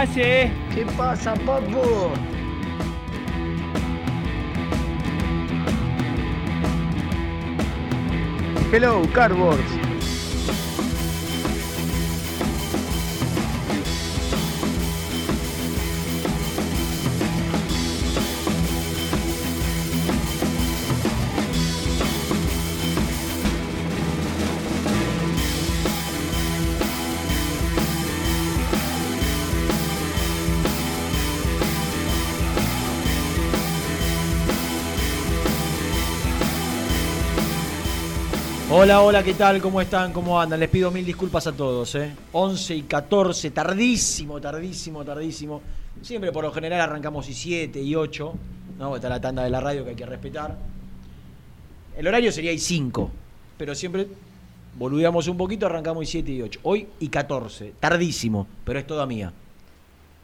Hace? ¿Qué pasa, papu? Hello, Cardboards. Hola, hola, ¿qué tal? ¿Cómo están? ¿Cómo andan? Les pido mil disculpas a todos, ¿eh? 11 y 14, tardísimo, tardísimo, tardísimo. Siempre por lo general arrancamos y 7 y 8, ¿no? Está la tanda de la radio que hay que respetar. El horario sería y 5, pero siempre boludeamos un poquito, arrancamos y 7 y 8. Hoy y 14, tardísimo, pero es toda mía.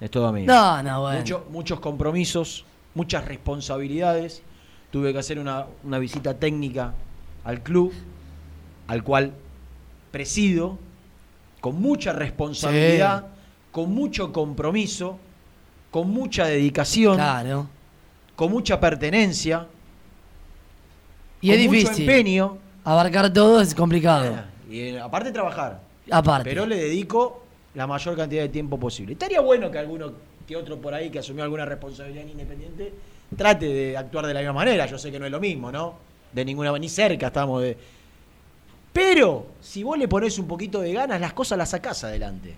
Es toda mía. No, no, bueno. Mucho- muchos compromisos, muchas responsabilidades. Tuve que hacer una, una visita técnica al club, al cual presido, con mucha responsabilidad, con mucho compromiso, con mucha dedicación, Claro. con mucha pertenencia, Y con es mucho difícil. empeño. Abarcar todo es complicado. Y eh, aparte trabajar. Aparte. Pero le dedico la mayor cantidad de tiempo posible. Estaría bueno que alguno que otro por ahí que asumió alguna responsabilidad en independiente trate de actuar de la misma manera. Yo sé que no es lo mismo, ¿no? De ninguna ni cerca estamos de. Pero si vos le pones un poquito de ganas, las cosas las sacás adelante.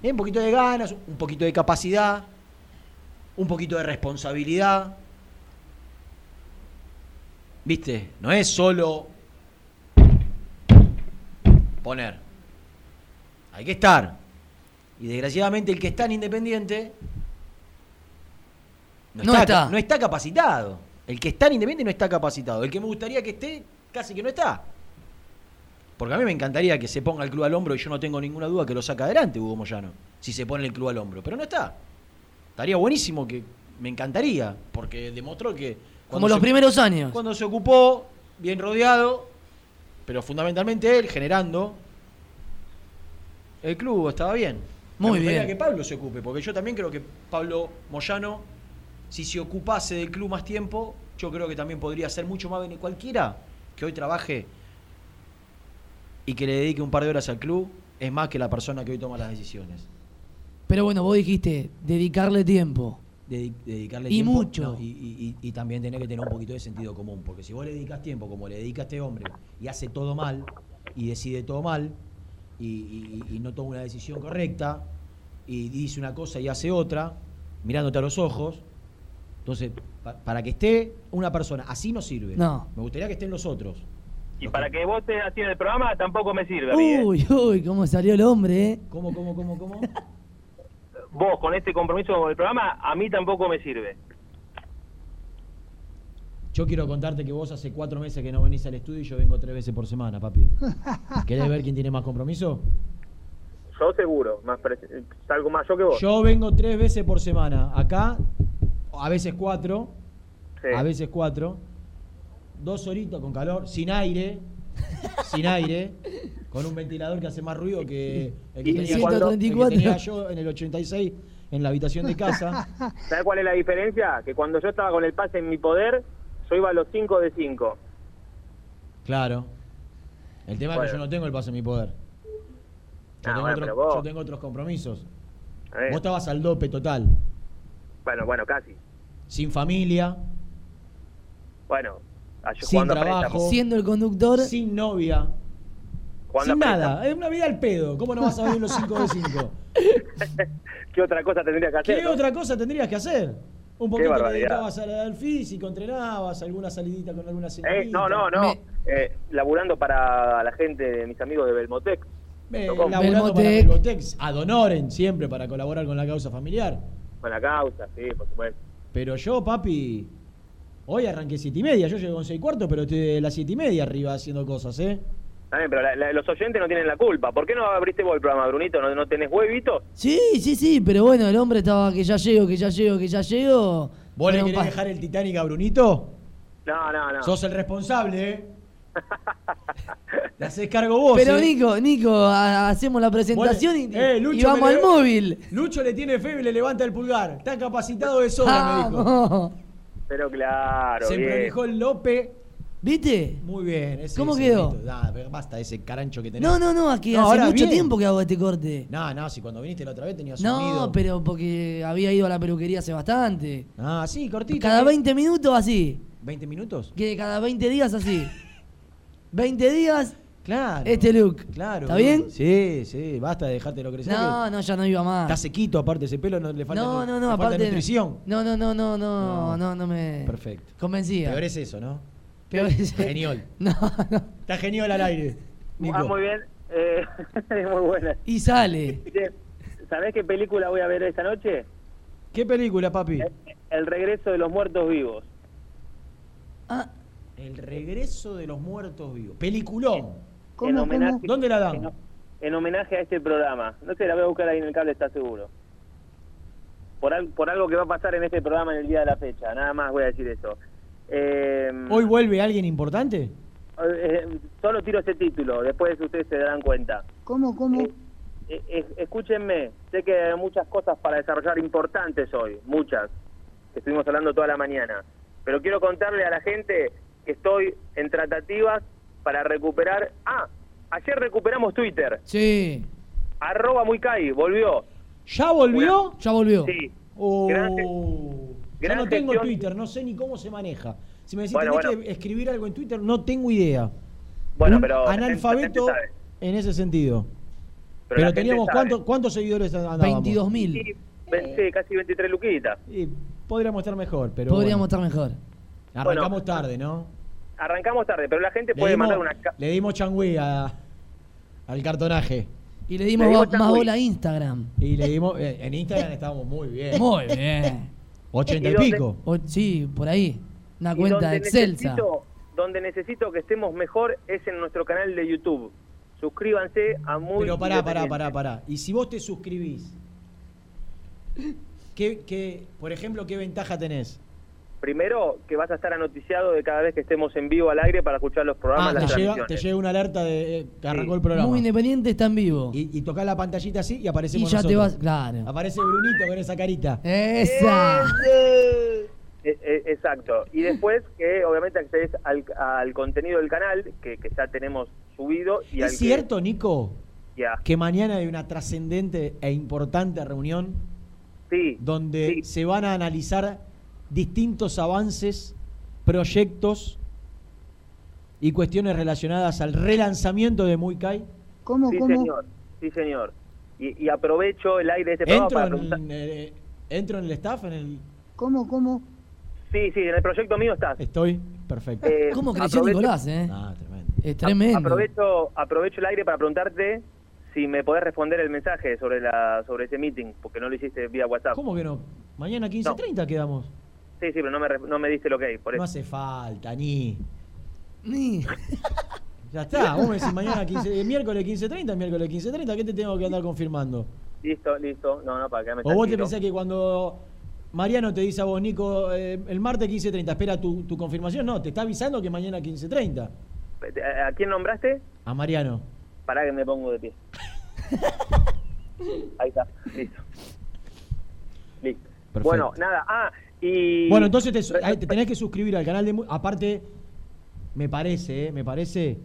¿Eh? Un poquito de ganas, un poquito de capacidad, un poquito de responsabilidad. ¿Viste? No es solo poner. Hay que estar. Y desgraciadamente el que está en Independiente no, No está, está. no está capacitado. El que está en Independiente no está capacitado. El que me gustaría que esté, casi que no está. Porque a mí me encantaría que se ponga el club al hombro y yo no tengo ninguna duda que lo saca adelante Hugo Moyano. Si se pone el club al hombro. Pero no está. Estaría buenísimo que. Me encantaría. Porque demostró que. Como los se- primeros años. Cuando se ocupó, bien rodeado, pero fundamentalmente él generando. El club estaba bien. Muy Me bien. que Pablo se ocupe, porque yo también creo que Pablo Moyano, si se ocupase del club más tiempo, yo creo que también podría ser mucho más bene- cualquiera que hoy trabaje y que le dedique un par de horas al club, es más que la persona que hoy toma las decisiones. Pero bueno, vos dijiste dedicarle tiempo. Dedi- dedicarle Y tiempo mucho. no, y, y- también tener que tener un poquito de sentido común. Porque si vos le dedicas tiempo, como le dedica este hombre, y hace todo mal, y decide todo mal, y, y- y no toma una decisión correcta, y dice una cosa y hace otra, mirándote a los ojos, entonces, pa- para que esté una persona así no sirve. No. Me gustaría que estén los otros. Y para que vos estés así en el programa tampoco me sirve a mí, ¿eh? Uy, uy, cómo salió el hombre, ¿eh? ¿Cómo, cómo, cómo, cómo? Vos con este compromiso con el programa a mí tampoco me sirve. Yo quiero contarte que vos hace cuatro meses que no venís al estudio y yo vengo tres veces por semana, papi. ¿Querés ver quién tiene más compromiso? Yo seguro, más salgo más yo que vos. Yo vengo tres veces por semana. Acá, a veces cuatro, Sí. a veces cuatro. Dos horitas con calor, sin aire, sin aire, con un ventilador que hace más ruido que el que, Y- tenía, cuando- el que 134. tenía yo en el 86 en la habitación de casa. ¿Sabes cuál es la diferencia? Que cuando yo estaba con el pase en mi poder, yo iba a los 5 de 5. Claro. El tema es que yo no tengo el pase en mi poder. Yo, Ah, tengo, bueno, otro- pero vos- yo tengo otros compromisos. Vos estabas al dope total. Bueno, bueno, casi. Sin familia, Bueno, ayer Sin trabajo. Siendo el conductor. sin novia, Jugando sin a nada. Es una vida al pedo. ¿Cómo no vas a venir los 5 de 5? ¿Qué otra cosa tendría que hacer? ¿Qué no? otra cosa tendrías que hacer? Un poquito te dedicabas al, al físico, entrenabas, alguna salidita con alguna Eh, señorita. no, no, no. Me- Eh, laburando para la gente de mis amigos de Belmotec. Eh, laburando para Belmotec. Belmotex, ad honorem siempre para colaborar con la causa familiar. Con la causa, sí, por supuesto. Pero yo, papi, hoy arranqué siete y media. Yo llego con seis cuartos, pero estoy de las siete y media arriba haciendo cosas, ¿eh? Bien, pero la- la- los oyentes no tienen la culpa. ¿Por qué no abriste vos el programa, Brunito? ¿No, no tenés huevitos? Sí, sí, sí, pero bueno, el hombre estaba que ya llego, que ya llego, que ya llego. ¿Vos le querés dejar el Titanic a Brunito? No, no, no. Sos el responsable, ¿eh? Le haces cargo vos, Pero ¿eh? Nico, Nico, ha- hacemos la presentación y, Eh, y vamos al móvil. Lucho le tiene fe y le levanta el pulgar. Está capacitado de sobra, me dijo. Pero claro, Se bien. prolijó el Lope. ¿Viste? Muy bien. ese- ¿Cómo ese quedó? grito. Ah, pero basta ese carancho que tenés. No, no, no, aquí No, hace ahora mucho bien. tiempo que hago este corte. No, no, si cuando viniste la otra vez tenías sonido. No, pero porque había ido a la peluquería hace bastante. Ah, sí, cortito. Cada ¿qué? 20 minutos así. ¿20 minutos? Que cada 20 días así. 20 días, Claro. este look. Claro. ¿Está bien? Sí, sí, basta de dejártelo crecer. No, que no, ya no iba más. Está sequito, aparte, ese pelo no le falta, No, no, le no, falta nutrición. No, no, no, no, no, No. no, me. Perfecto. Convencía. Peor es eso, ¿no? Peor es- Genial. No, no. Está genial al aire. Nico. Ah, muy bien. Eh, muy buena. Y sale. ¿Sabés qué película voy a ver esta noche? ¿Qué película, papi? El regreso de los muertos vivos. Ah, El regreso de los muertos vivos. Peliculón. En homenaje, ¿Dónde la dan? En, en homenaje a este programa. No sé, la voy a buscar ahí en el cable, está seguro. Por, al- por algo que va a pasar en este programa en el día de la fecha. Nada más voy a decir eso. Eh, ¿Hoy vuelve alguien importante? eh, solo tiro ese título, después ustedes se darán cuenta. ¿Cómo, cómo? Eh, eh, eh, escúchenme, sé que hay muchas cosas para desarrollar importantes hoy, muchas, que estuvimos hablando toda la mañana, pero quiero contarle a la gente que estoy en tratativas para recuperar... Ah, ayer recuperamos Twitter, sí. arroba muy Kai, volvió. ¿Ya volvió? Ya volvió. Sí. Oh, Gran- yo no tengo gestión. Twitter, no sé ni cómo se maneja. Si me decís, Bueno, tenés bueno. que escribir algo en Twitter, no tengo idea. Bueno, Un pero... analfabeto en ese sentido. Pero teníamos. ¿cuántos, ¿cuántos seguidores andábamos? 22 mil. Sí, ven- sí, casi 23 luquitas. Y podríamos estar mejor, pero Podríamos bueno. estar mejor. Arrancamos Bueno. tarde, ¿no? Arrancamos tarde, pero la gente Le puede dimos, mandar una... le dimos changüí a- al cartonaje. Y le dimos Le dimos más bola a Instagram. Y le dimos, eh, en Instagram estábamos muy bien. Muy bien. 80 ¿Y pico. O- sí, por ahí. Una cuenta donde excelsa. Necesito, donde necesito que estemos mejor es en nuestro canal de YouTube. Suscríbanse a Muy Pero pará, pará, pará, pará. Y si vos te suscribís, ¿qué, qué, por ejemplo, qué ventaja tenés? Primero, que vas a estar anoticiado de cada vez que estemos en vivo al aire para escuchar los programas, Ah, te llega, transmisiones. te llega una alerta de eh, que arrancó Sí. el programa. Muy independiente está en vivo. Y, Y, y tocás la pantallita así y aparecemos ya te vas. Claro. Aparece Brunito con esa carita. Esa. Eh, eh, exacto. Y después que obviamente accedes al, al contenido del canal, que, que ya tenemos subido. Y al ¿Es que- cierto, Nico, ya. que mañana hay una trascendente e importante reunión Sí. donde sí. se van a analizar distintos avances, proyectos y cuestiones relacionadas al relanzamiento de Muy Kai? ¿Cómo, Sí, cómo? señor. Sí, señor. Y, y aprovecho el aire de este programa ¿Entro para en, preguntar. eh, ¿Entro en el staff? En el... ¿Cómo, cómo? Sí, sí, en el proyecto mío estás. Estoy perfecto. Eh, ¿Cómo creció aprovecho- Nicolás, eh? Ah, tremendo. Es tremendo. Aprovecho, aprovecho el aire para preguntarte si me podés responder el mensaje sobre la sobre ese meeting, porque no lo hiciste vía WhatsApp. ¿Cómo que no? Mañana 15.30 quedamos. Sí, sí, pero no me, re- no me diste lo que hay, por No hace falta, ni. Ni. Ya está, vos me decís mañana 15, eh, miércoles 15.30, miércoles 15.30, ¿qué te tengo que andar confirmando? Listo, listo. No, no, para que me O vos te pensás que cuando Mariano te dice a vos, Nico, eh, el martes 15.30, espera tu, tu confirmación, no, te está avisando que mañana 15.30. ¿A quién nombraste? A Mariano. Pará que me pongo de pie. Ahí está, listo. Listo. Perfecto. Bueno, nada. Ah, y. Bueno, entonces te, te tenés que suscribir al canal de... Aparte, me parece, eh, me parece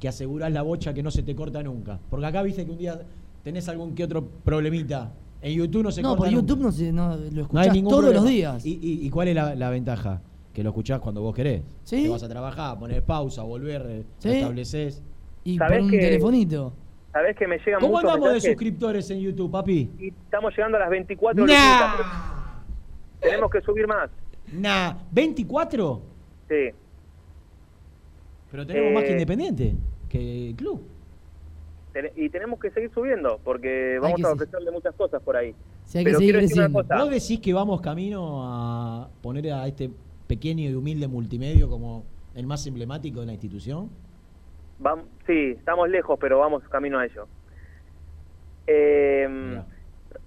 que asegurás la bocha que no se te corta nunca. Porque acá viste que un día tenés algún que otro problemita. En YouTube no se No, corta por YouTube nunca. no, se, no lo No escuchás ningún todos problema. los días. ¿Y, y, y cuál es la, la ventaja? Que lo escuchás cuando vos querés. Sí. Te vas a trabajar, poner pausa, volver, eh, Sí. estableces. Y por ¿Sabés un que- telefonito. ¿Sabés que me llegan ¿Cómo andamos de suscriptores en YouTube, papi? Y estamos llegando a las 24 Nah. horas. Tenemos que subir más. Nah, ¿24? Sí. Pero tenemos Eh, más que Independiente, que el club. Ten- Y tenemos que seguir subiendo porque vamos a ofrecerle muchas cosas por ahí. Sí, hay que Pero seguir creciendo. ¿Vos decís que vamos camino a poner a este pequeño y humilde multimedio como el más emblemático de la institución? Sí, estamos lejos, pero vamos camino a ello. Eh.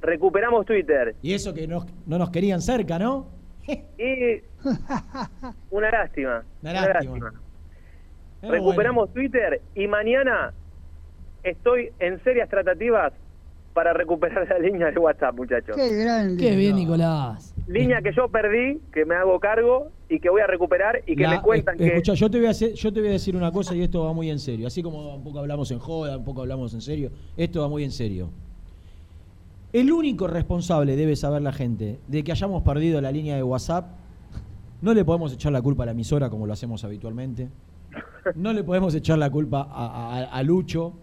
Recuperamos Twitter. Y eso que nos- no nos querían cerca, ¿no? Y una lástima. Una una lástima. Recuperamos Twitter y mañana estoy en serias tratativas para recuperar la línea de WhatsApp, muchachos. Qué grande. Qué bien, Nicolás. Línea que yo perdí, que me hago cargo y que voy a recuperar y que La- me cuentan es- que... Escucha, yo te, voy a hacer- yo te voy a decir una cosa y esto va muy en serio. Así como un poco hablamos en joda, un poco hablamos en serio, esto va muy en serio. El único responsable, debe saber la gente, de que hayamos perdido la línea de WhatsApp, no le podemos echar la culpa a la emisora como lo hacemos habitualmente. No le podemos echar la culpa a, a- a Lucho.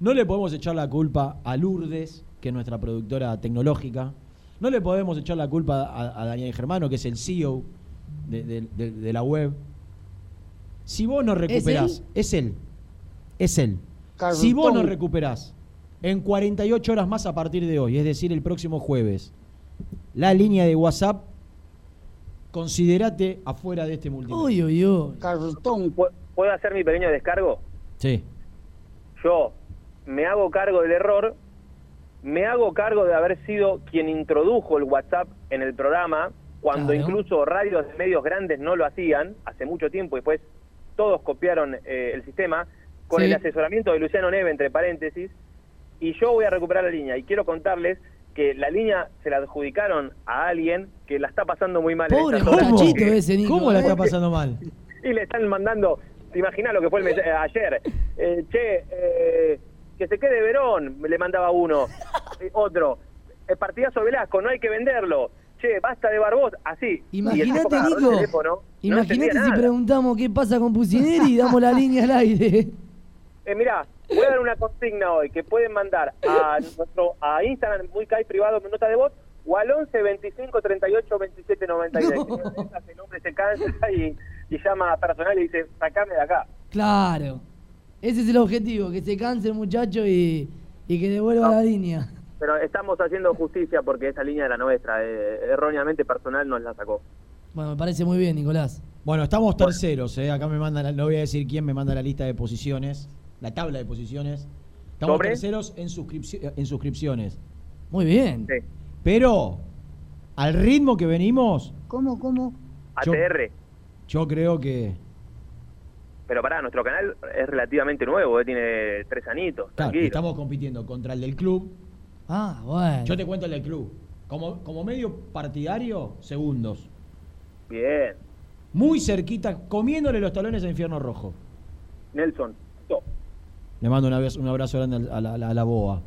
No le podemos echar la culpa a Lourdes, que es nuestra productora tecnológica. No le podemos echar la culpa a, a Daniel Germano, que es el CEO de, de- de- de la web. Si vos no recuperás, es él. Es él. Carlton. Si vos no recuperás en 48 horas más a partir de hoy, es decir, el próximo jueves, la línea de WhatsApp, considerate afuera de este multimedia. Uy, uy, uy. Carlton. ¿Pu- ¿Puedo hacer mi pequeño descargo? Sí. Yo me hago cargo del error, me hago cargo de haber sido quien introdujo el WhatsApp en el programa, cuando Claro. incluso radios de medios grandes no lo hacían, hace mucho tiempo, y después todos copiaron eh, el sistema, con Sí. el asesoramiento de Luciano Neve, entre paréntesis, y yo voy a recuperar la línea. Y quiero contarles que la línea se la adjudicaron a alguien que la está pasando muy mal. en Pobre muchachito ese, Nico. ¿Cómo la eh. está pasando mal? Y le están mandando, te imaginas lo que fue el mensaje- ayer, Eh, che, eh, que se quede Verón, le mandaba uno, Eh, otro, el partidazo Velasco, no hay que venderlo, che, basta de Barbos, así. Imagínate, Nico. teléfono, Imagínate si nada. preguntamos qué pasa con Pusineri y damos la línea al aire. Eh, mirá, voy a dar una consigna hoy que pueden mandar a nuestro a Instagram muy Kai privado mi nota de voz o al 11 25 38 27 96. No. Ese hombre se cansa y, y llama a personal y dice, sacame de acá. Claro. Ese es el objetivo, que se canse el muchacho y, y que devuelva No. la línea. Pero estamos haciendo justicia porque esa línea era nuestra. eh, erróneamente personal nos la sacó. Bueno, me parece muy bien, Nicolás. Bueno, estamos terceros, ¿eh? Acá me mandan, la- no voy a decir quién me manda la lista de posiciones, la tabla de posiciones. Estamos ¿Sobre? terceros en, suscripci- en suscripciones. Muy bien. Sí. Pero, al ritmo que venimos, ¿Cómo, cómo? Yo- ATR. yo creo que. Pero pará, nuestro canal es relativamente nuevo, eh, tiene tres anitos. Claro, tranquilo. estamos compitiendo contra el del club. Ah, bueno. Yo te cuento el del club. Como, como medio partidario, segundos. Bien. Muy cerquita, comiéndole los talones a Infierno Rojo. Nelson. Le mando un abrazo, un abrazo grande al- a la, a la- a la boa.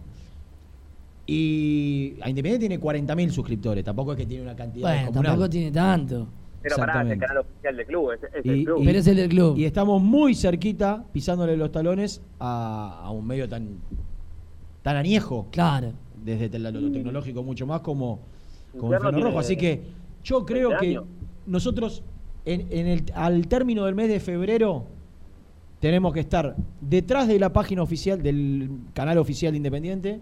Y a Independiente tiene 40.000 suscriptores, tampoco es que tiene una cantidad bueno, descomunal. tampoco tiene tanto. Pero pará, es el Exactamente. canal oficial del club, es, es Y- el club. y- Pero es el del club. Y estamos muy cerquita, pisándole los talones a, a un medio tan, tan añejo, Claro. desde te- lo, lo tecnológico mucho más como, como tiene Rojo. Así que yo creo 20 que nosotros, en, en el, al término del mes de febrero, tenemos que estar detrás de la página oficial del canal oficial de Independiente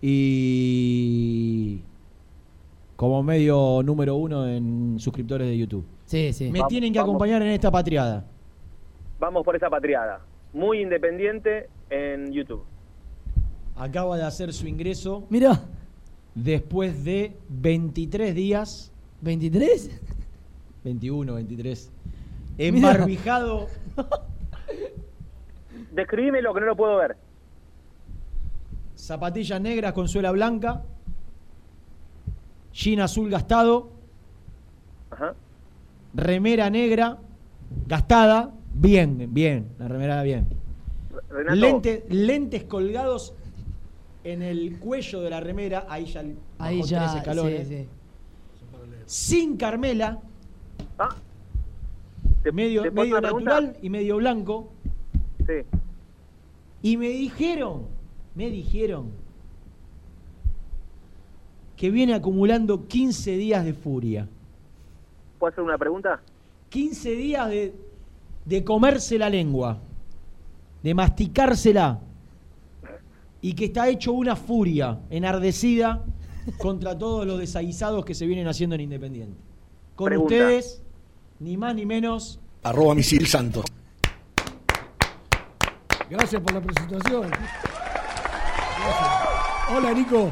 y como medio número uno en suscriptores de YouTube. Sí, sí. Me Vamos, tienen que vamos. acompañar en esta patriada. Vamos por esa patriada. Muy independiente en YouTube. Acaba de hacer su ingreso Mirá, después de 23 días, ¿23? 21, 23, Mirá. Embarbijado Describime lo que no lo puedo ver. zapatillas negras con suela blanca, jean azul gastado, Ajá. remera negra gastada, bien, bien, la remera bien. Renato, Lente- lentes colgados en el cuello de la remera, ahí ya Ahí tres ya. escalones. Sí, sí. Sin Carmela, ah, ¿te- medio, te pregunta? natural y medio blanco. Sí. Y me dijeron, me dijeron que viene acumulando 15 días de furia. ¿Puedo hacer una pregunta? 15 días de, de comerse la lengua, de masticársela, y que está hecho una furia enardecida contra todos los desaguisados que se vienen haciendo en Independiente. Con Pregunta. ustedes, ni más ni menos, Arroba misil santo. Gracias por la presentación. Gracias. Hola, Nico.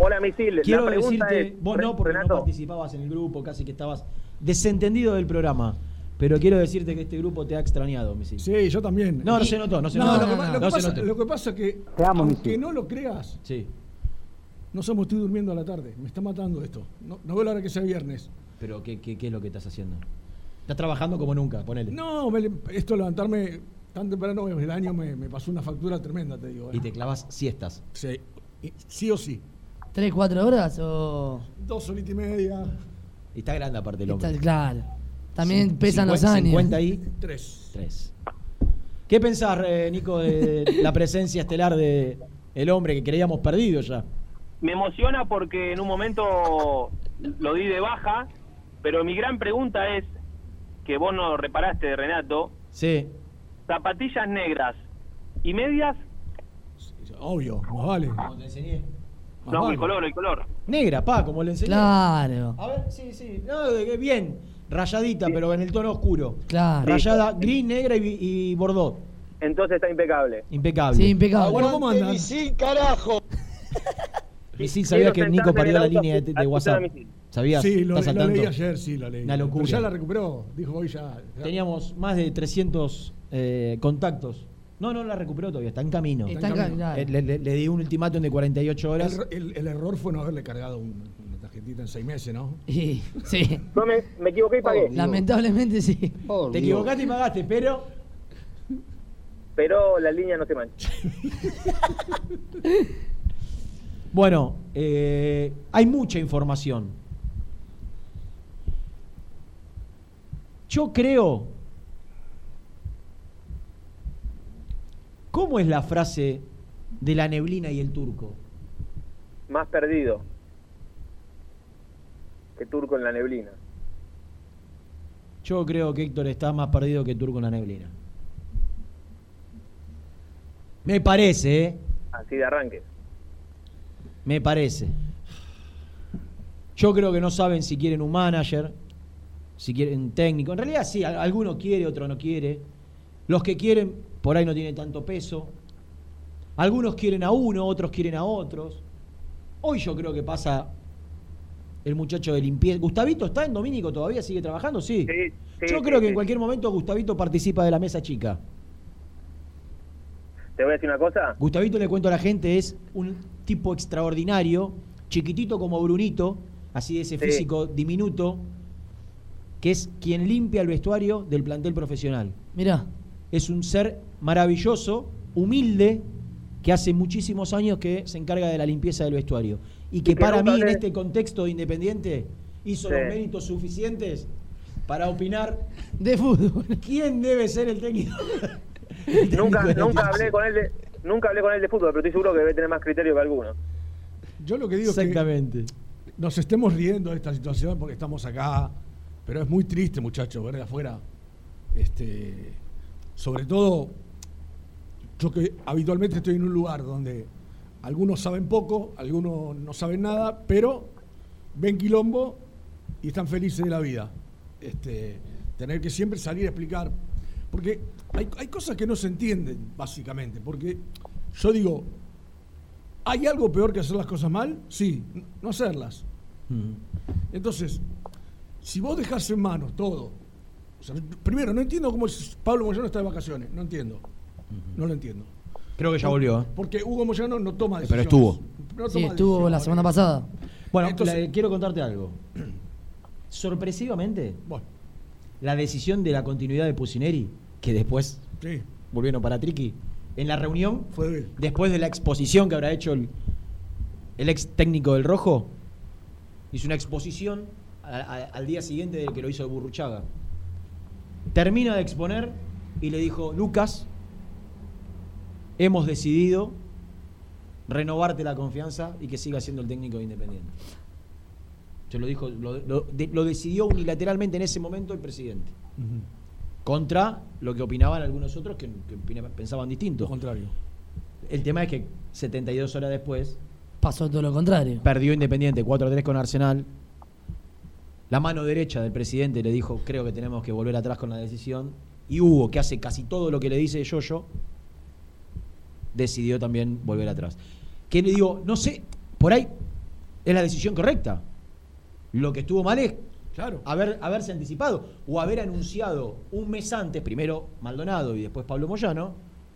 Hola, Misil. quiero la decirte, es, vos no porque Renato, no participabas en el grupo, casi que estabas desentendido del programa, pero quiero decirte que este grupo te ha extrañado, Misil. Sí, yo también. No, no se notó, no se No, notó. lo, que, pasa, notó. lo que pasa es que, Te amo, aunque no lo creas, Sí, no somos estoy durmiendo a la tarde. Me está matando esto. No, no veo la hora que sea viernes. Pero ¿qué, qué, qué es lo que estás haciendo? Estás trabajando como nunca, ponele. No, me- esto levantarme tan temprano del año me, me pasó una factura tremenda, te digo. eh. Y te clavas siestas. Sí, y- sí o sí. ¿Tres, cuatro horas o.? Dos horitas y media, Y está grande aparte el hombre. Está- claro. También pesan los 50 años. 50 ahí, tres. 3. ¿Qué pensás, eh, Nico, de la presencia estelar de el hombre que creíamos perdido ya? Me emociona porque en un momento lo di de baja, pero mi gran pregunta es, que vos no reparaste, Renato, Sí. zapatillas negras y medias, Obvio, más vale. Como te enseñé. Más no, vale. el color, el color. Negra, pa, como le enseñé. Claro. A ver, sí, sí. No, de que bien. Rayadita, pero en el tono oscuro. Claro. Rayada gris, negra y, y bordeaux. Entonces está impecable. Impecable. Sí, impecable. Bueno, ¿cómo andan? Misil, ¿sabías que Quiero Nico sentarme en perdió la línea de, de WhatsApp? ¿Sabías? Sí, lo, ¿Estás al lo leí ayer, sí, lo leí. Una locura. Pero ya la recuperó. Dijo hoy ya. ya- Teníamos más de 300 eh, contactos. No, no la recuperó todavía, está en camino. Está en camino. Eh, Le, le- le di un ultimátum de 48 horas. El, el- el error fue no haberle cargado un- una tarjetita en seis meses, ¿no? Y- sí. Yo me, me equivoqué y pagué, Lamentablemente sí. Te equivocaste y pagaste, pero pero la línea no se mancha. bueno, eh, hay mucha información. Yo creo. ¿Cómo es la frase de la neblina y el turco? Más perdido que turco en la neblina. Yo creo que Héctor está más perdido que turco en la neblina. Me parece, ¿eh? Así de arranque. Me parece. Yo creo que no saben si quieren un manager, si quieren técnico. En realidad sí, alguno quiere, otro no quiere. Los que quieren, por ahí no tiene tanto peso. Algunos quieren a uno, otros quieren a otros. Hoy yo creo que pasa el muchacho de limpieza. ¿Gustavito está en Domínico todavía? ¿Sigue trabajando? Sí. Sí, sí, yo sí, creo que en cualquier momento Gustavito participa de la mesa chica. Te voy a decir una cosa. Gustavito, le cuento a la gente, es un tipo extraordinario, chiquitito como Brunito, así de ese físico diminuto, que es quien limpia el vestuario del plantel profesional. Mirá. Es un ser maravilloso, humilde, que hace muchísimos años que se encarga de la limpieza del vestuario. Y que, Y que para mí, en este contexto de Independiente, hizo Sí. los méritos suficientes para opinar De fútbol. quién debe ser el técnico. el técnico Nunca, nunca hablé con él de, nunca hablé con él de fútbol, pero estoy seguro que debe tener más criterio que alguno. Yo lo que digo es que Exactamente. nos estemos riendo de esta situación porque estamos acá, pero es muy triste, muchachos, ver de afuera. Este, sobre todo, yo que habitualmente estoy en un lugar donde algunos saben poco, algunos no saben nada, pero ven quilombo y están felices de la vida. Este, tener que siempre salir a explicar. Porque hay, hay cosas que no se entienden, básicamente. Porque yo digo, ¿hay algo peor que hacer las cosas mal? Sí, no hacerlas. Entonces, si vos dejás en manos todo, o sea, primero, no entiendo cómo es- Pablo Moyano está de vacaciones, no entiendo. No lo entiendo. Creo que ya volvió. ¿eh? Porque Hugo Moyano no toma Pero decisiones. estuvo. No Sí, estuvo la semana pasada. Bueno, Entonces- la- quiero contarte algo. Sorpresivamente, Bueno, la decisión de la continuidad de Pusineri, que después sí, volvieron para Triqui, en la reunión, fue después de la exposición que habrá hecho el, el ex técnico del Rojo, hizo una exposición a- a- al día siguiente del que lo hizo el Burruchaga. Termina de exponer y le dijo, Lucas, hemos decidido renovarte la confianza y que siga siendo el técnico de Independiente. Se lo dijo, lo, lo- de- lo decidió unilateralmente en ese momento el presidente. Contra lo que opinaban algunos otros que, pensaban distinto. Lo contrario. El tema es que 72 horas después Pasó todo lo contrario. perdió Independiente 4-3 con Arsenal. La mano derecha del presidente le dijo, creo que tenemos que volver atrás con la decisión. Y Hugo, que hace casi todo lo que le dice Yoyo, decidió también volver atrás. Que le digo, no sé, por ahí es la decisión correcta. Lo que estuvo mal es Claro. haber, haberse anticipado o haber anunciado un mes antes, primero Maldonado y después Pablo Moyano,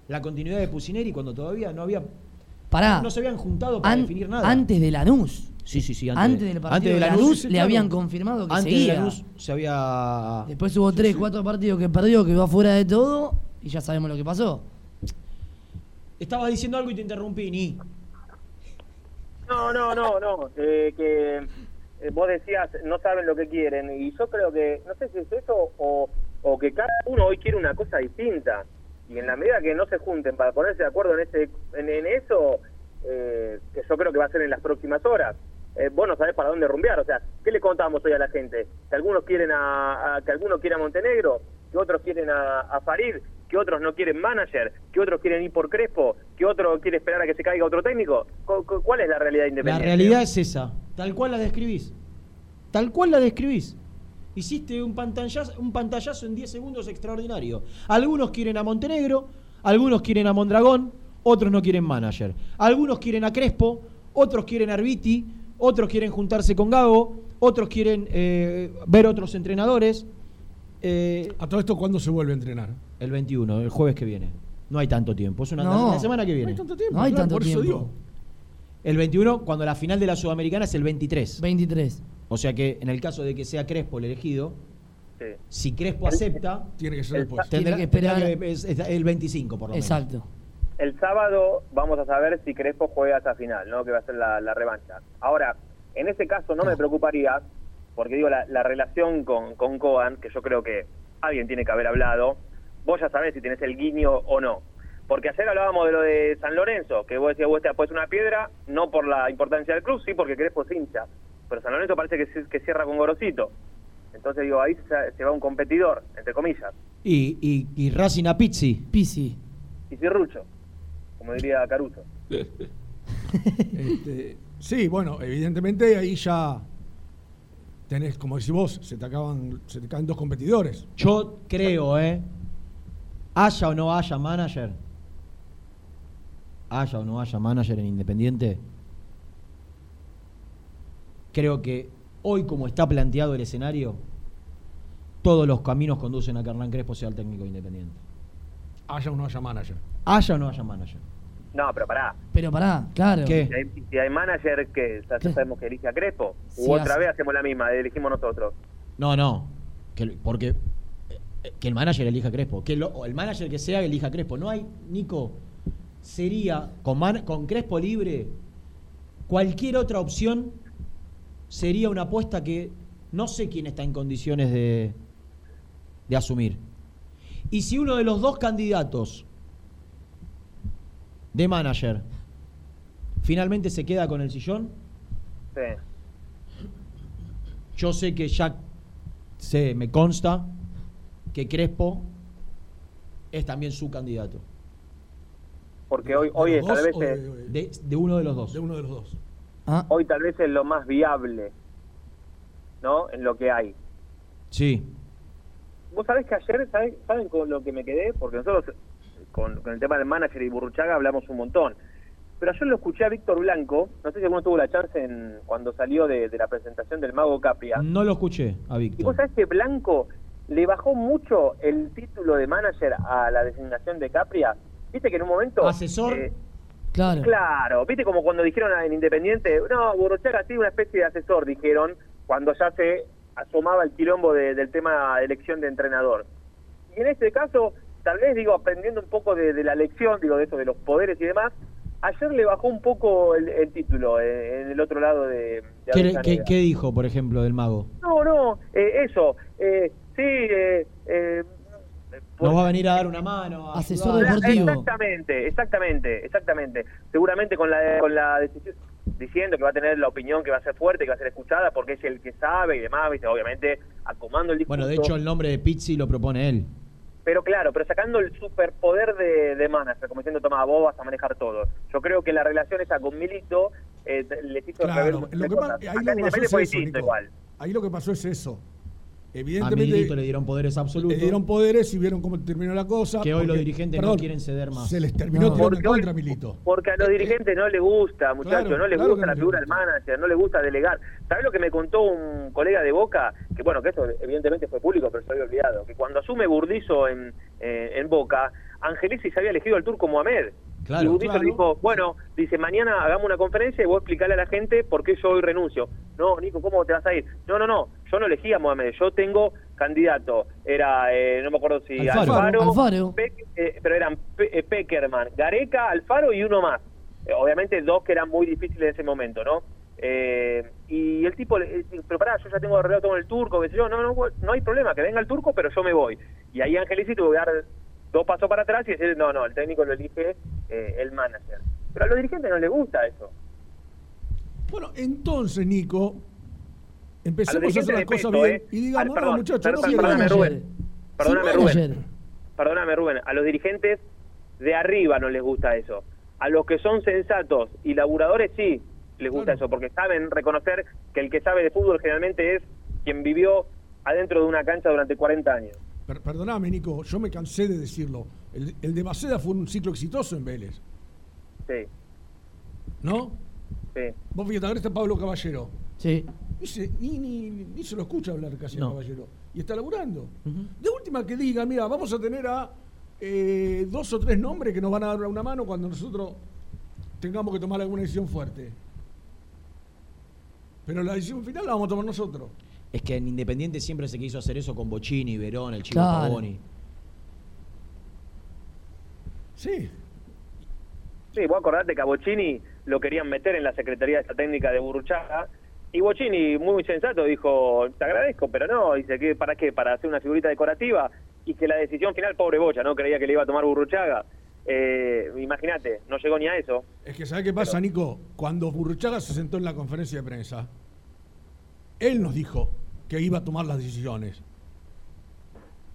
la continuidad de Pusineri cuando todavía no había Pará. no se habían juntado para An- definir nada. Antes de Lanús. Sí, sí, sí. Antes, de- del partido antes de Lanús, Lanús, sí, le claro. habían confirmado que Antes seguía. de Lanús se había. Después hubo tres, cuatro partidos que perdió, que va fuera de todo, y ya sabemos lo que pasó. Estabas diciendo algo y te interrumpí, ni. No, no, no, no. eh, que eh, vos decías, no saben lo que quieren. Y yo creo que, no sé si es eso o, o que cada uno hoy quiere una cosa distinta. Y en la medida que no se junten para ponerse de acuerdo en, ese, en, eso, eh, que yo creo que va a ser en las próximas horas, eh, vos no sabés para dónde rumbear. O sea, ¿qué le contamos hoy a la gente? Que algunos quieren a, que algunos quieren a Montenegro, que otros quieren a, a Farid, que otros no quieren manager, que otros quieren ir por Crespo, que otro quiere esperar a que se caiga otro técnico. cu- cu- ¿Cuál es la realidad La independiente? realidad es esa. Tal cual la describís. Tal cual la describís. Hiciste un pantallazo, un pantallazo en 10 segundos extraordinario. Algunos quieren a Montenegro, algunos quieren a Mondragón, otros no quieren manager. Algunos quieren a Crespo, otros quieren a Arbiti, otros quieren juntarse con Gago, otros quieren eh, ver otros entrenadores. Eh, A todo esto, ¿cuándo se vuelve a entrenar? el 21, el jueves que viene. No hay tanto tiempo, es una No. la semana que No viene. hay tanto tiempo. No hay claro, tanto por eso tiempo. digo. El 21, cuando la final de la Sudamericana es el 23. 23. O sea que en el caso de que sea Crespo el elegido, Sí. si Crespo acepta, Tiene que ser El- después. Tendrá, que esperar- tendrá que- es- es el 25 por lo menos. Exacto. El sábado vamos a saber si Crespo juega esa final, ¿no? Que va a ser la, la revancha. Ahora, en ese caso no me preocuparía, porque digo, la, la relación con, con Coan, que yo creo que alguien tiene que haber hablado, vos ya sabés si tenés el guiño o no. Porque ayer hablábamos de lo de San Lorenzo, que vos decías, vos te apuestas una piedra, no por la importancia del club, sí porque Crespo es hincha. Pero San Lorenzo parece que, que cierra con Gorosito. Entonces digo, ahí se, se va un competidor, entre comillas. Y, y, y Racing a Pizzi. Pisi. Y Cirrucho, como diría Caruso. Este, sí, bueno, evidentemente ahí ya tenés, como decís vos, se te acaban, se te caen dos competidores. Yo creo, ¿eh? Haya o no haya manager. Haya o no haya manager en Independiente. Creo que hoy, como está planteado el escenario, todos los caminos conducen a que Hernán Crespo sea el técnico de Independiente. Haya o no haya manager. Haya o no haya manager. No, pero pará. Pero pará, claro. ¿Qué? Si hay, si hay manager que ya ¿Qué? sabemos que elige a Crespo, Sí, u otra hace- vez hacemos la misma, elegimos nosotros. No, no. Que, porque eh, que el manager elija a Crespo. Que lo- o el manager que sea elija a Crespo. No hay, Nico, sería con, man- con Crespo libre, cualquier otra opción sería una apuesta que no sé quién está en condiciones de, de asumir. Y si uno de los dos candidatos de manager finalmente se queda con el sillón, Sí. yo sé que ya sé, me consta que Crespo es también su candidato. Porque hoy, ¿De hoy tal vez de uno de los dos. de uno de los dos? Ah, hoy tal vez es lo más viable ¿no? En lo que hay. Sí. Vos sabés que ayer, ¿sabés- ¿saben con lo que me quedé? Porque nosotros con, con el tema del manager y Burruchaga hablamos un montón. Pero ayer lo escuché a Víctor Blanco, no sé si alguno tuvo la chance en, cuando salió de, de la presentación del Mago Capria. No lo escuché a Y Víctor. vos sabés que Blanco le bajó mucho el título de manager a la designación de Capria. Viste que en un momento... Asesor. eh, Claro. Claro, viste como cuando dijeron en Independiente, no, Burruchaga sí, una especie de asesor, dijeron, cuando ya se asomaba el quilombo de- del tema de elección de entrenador. Y en este caso, tal vez, digo, aprendiendo un poco de, de la lección, digo, de eso, de los poderes y demás, ayer le bajó un poco el, el título eh, en el otro lado de, de ¿Qué, qué dijo, por ejemplo, del mago? No, no, eh, eso, eh, sí, eh, eh, Nos va a venir a dar una mano. a Asesor deportivo. Exactamente, exactamente, exactamente. Seguramente con la con la decisión diciendo que va a tener la opinión que va a ser fuerte, que va a ser escuchada porque es el que sabe y demás, ¿viste? obviamente acomando el discurso. Bueno, de hecho, el nombre de Pizzi lo propone él. Pero claro, pero sacando el superpoder de, de manager, como diciendo, toma, vos vas a manejar todo. Yo creo que la relación esa con Milito eh, les hizo Claro, lo que cosas. pa- ahí Acá lo en que pasó Independiente es eso, igual. Ahí lo que pasó es eso. A Evidentemente Milito le dieron poderes absolutos. le dieron poderes y vieron cómo terminó la cosa. Que hoy los dirigentes no quieren ceder más. Se les terminó No. Porque contra a Milito. Porque a los dirigentes no les gusta, muchachos, Claro, no les claro gusta la figura del manager, no les gusta delegar. ¿Sabes lo que me contó un colega de Boca? Que bueno, que eso evidentemente fue público, pero se había olvidado. Que cuando asume Burdizo en, eh, en Boca, Angelici se había elegido al turco Mohamed. Claro, y Burdizo claro. le dijo, bueno, dice, mañana hagamos una conferencia y vos explicarle a la gente por qué yo hoy renuncio. No, Nico, ¿cómo te vas a ir? No, no, no, yo no elegí a Mohamed, yo tengo candidato. Era, eh, no me acuerdo si Alfaro. Alfaro, Alfaro. Peck- eh, pero eran Pe- eh, Peckerman, Gareca, Alfaro y uno más. Eh, obviamente dos que eran muy difíciles en ese momento, ¿no? Eh, y el tipo, le- pero pará, yo ya tengo arreglado todo con el turco, qué sé yo, no, no, no hay problema, que venga el turco, pero yo me voy. Y ahí Angelici tuvo que dar dos pasos para atrás y decir, no, no, el técnico lo elige eh, el manager. Pero a los dirigentes no les gusta eso. Bueno, entonces, Nico, empecemos a hacer las cosas bien peso, y eh. digamos, Al- no, perdón, muchachos, perdón, no perdóname, Rubén. Perdóname, Rubén. Perdóname, Rubén, a los dirigentes de arriba no les gusta eso. A los que son sensatos y laburadores sí les gusta Claro. eso, porque saben reconocer que el que sabe de fútbol generalmente es quien vivió adentro de una cancha durante 40 años. Per- perdoname, Nico, yo me cansé de decirlo. El, el de Maceda fue un ciclo exitoso en Vélez, Sí, ¿no? sí. Vos fíjate, ahora está Pablo Caballero. Sí. Dice, ni, ni, ni se lo escucha hablar casi a No. Caballero. Y está laburando. De última que diga, mira, vamos a tener a eh, dos o tres nombres que nos van a dar una mano cuando nosotros tengamos que tomar alguna decisión fuerte. Pero la decisión final la vamos a tomar nosotros. Es que en Independiente siempre se quiso hacer eso con Bochini, Verón, el Chico Claro. Pavoni. Sí. Sí, vos acordate que a Bocini lo querían meter en la Secretaría de esta técnica de Burruchaga. Y Bocini, muy sensato, dijo, te agradezco, pero no, dice, que ¿para qué? ¿Para hacer una figurita decorativa? Y que la decisión final, pobre Bocha, ¿no? Creía que le iba a tomar Burruchaga. Eh, Imagínate, no llegó ni a eso. Es que, ¿sabes qué pasa, Nico? Cuando Burruchaga se sentó en la conferencia de prensa, él nos dijo que iba a tomar las decisiones.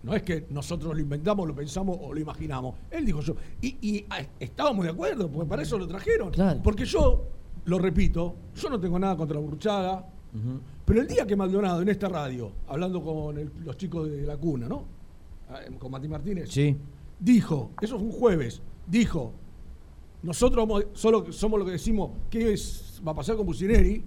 No es que nosotros lo inventamos, lo pensamos o lo imaginamos. Él dijo yo. Y, y, ah, estábamos de acuerdo, porque para eso lo trajeron. Claro. Porque yo, lo repito, yo no tengo nada contra Burruchaga, pero el día que Maldonado en esta radio, hablando con el- los chicos de la cuna, ¿no? Ah, Con Mati Martínez, Sí. dijo, eso fue un jueves, dijo, nosotros solo somos lo que decimos que es, va a pasar con Bucineri,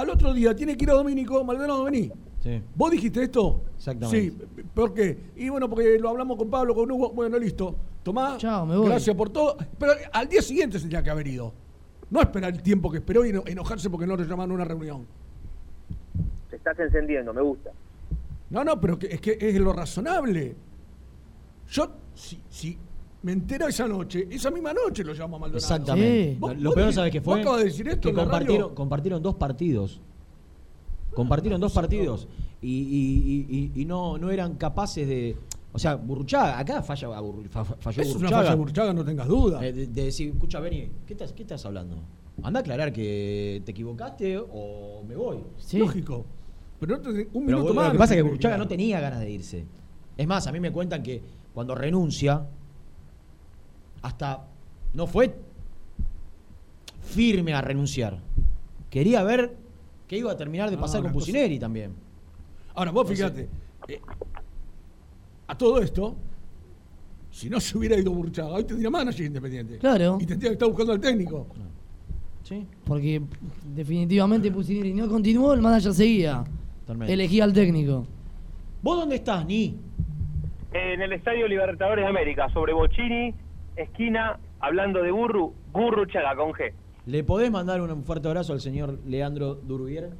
al otro día tiene que ir a Domínico, Maldonado, vení. Sí. ¿Vos dijiste esto? Exactamente. Sí, ¿por qué? Y bueno, porque lo hablamos con Pablo, con Hugo, bueno, listo. Tomá, Chao, me voy. gracias por todo. Pero al día siguiente se tenía que haber ido. No esperar el tiempo que esperó y eno- enojarse porque no le llamaron a una reunión. Te estás encendiendo, me gusta. No, no, pero es que es lo razonable. Yo, si, si me entero esa noche, esa misma noche lo llamo a Maldonado. Exactamente. Sí. Lo- Vos- Lo vos peor, ¿sabes qué vos fue? acabas de decir esto que compartieron, radio. compartieron dos partidos. Compartieron dos partidos. Y, y- y- y- y no, no eran capaces de. O sea, Burruchaga, acá falla, falló Es una Burruchaga. falla de Burchaga, no tengas duda. Eh, de, de decir, escucha, Beni, ¿qué estás, ¿qué estás hablando? Anda a aclarar que te equivocaste o me voy. Sí. Lógico. Pero no te- un Pero minuto más. lo que pasa es que Burruchaga no tenía ganas de irse. Es más, a mí me cuentan que cuando renuncia, hasta no fue firme a renunciar. Quería ver Que iba a terminar de pasar con cosa- Pusineri también. Ahora, vos fíjate, eh, a todo esto, si no se hubiera ido Burchaga, hoy tendría manager independiente. Claro. Y tendría que estar buscando al técnico. Sí, Porque definitivamente Pusineri no continuó, el manager seguía. totalmente. Elegía al técnico. ¿Vos dónde estás, Ni? En el Estadio Libertadores de América, sobre Bochini, esquina, hablando de Burru, Burru Chaga con G. ¿Le podés mandar un fuerte abrazo al señor Leandro Durubier?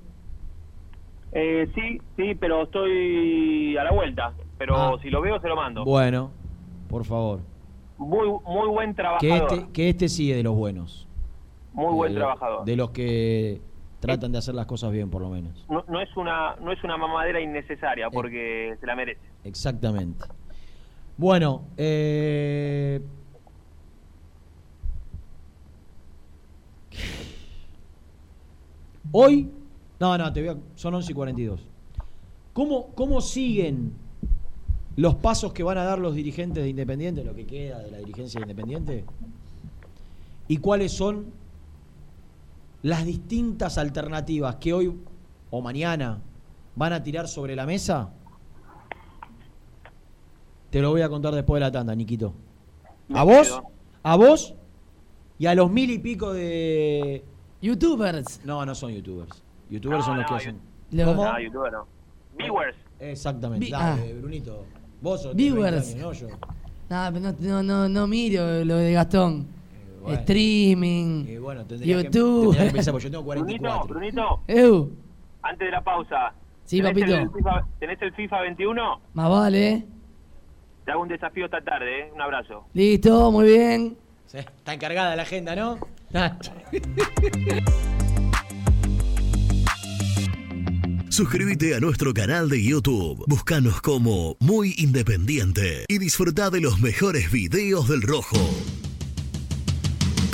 Eh, sí, sí, pero estoy a la vuelta. Pero Ah. si lo veo, se lo mando. Bueno, por favor. Muy, muy buen Que trabajador. este, que este sí es de los buenos. muy buen De- trabajador. De los que tratan de hacer las cosas bien, por lo menos. No, no es una no es una mamadera innecesaria porque se la merece. Exactamente. Bueno, eh... hoy, no, no, te voy a, son 11 y 42. ¿Cómo, ¿Cómo siguen los pasos que van a dar los dirigentes de Independiente, lo que queda de la dirigencia de Independiente? ¿Y cuáles son las distintas alternativas que hoy o mañana van a tirar sobre la mesa? Te lo voy a contar después de la tanda, Niquito. A vos, a vos y a los mil y pico de... Youtubers. No, no son youtubers. Youtubers No, son los no, que hacen... ¿Cómo? Youtuber no. Viewers. Exactamente. Vi- Dale, ah. Brunito. Vos sos Viewers. ¿no? Yo. No, no, no, no miro lo de Gastón. Eh, bueno. Streaming. Y bueno, tendría que, YouTube. tendría que pensar, porque yo tengo Brunito, 44. Brunito, Eu, antes de la pausa. Sí, ¿tenés papito. El FIFA, ¿Tenés el FIFA 21? más vale. ¿eh? Te hago un desafío esta tarde, ¿eh? Un abrazo. Listo, muy bien. Está encargada la agenda, ¿no? Suscríbete a nuestro canal de YouTube. Búscanos como Muy Independiente y disfruta de los mejores videos del Rojo.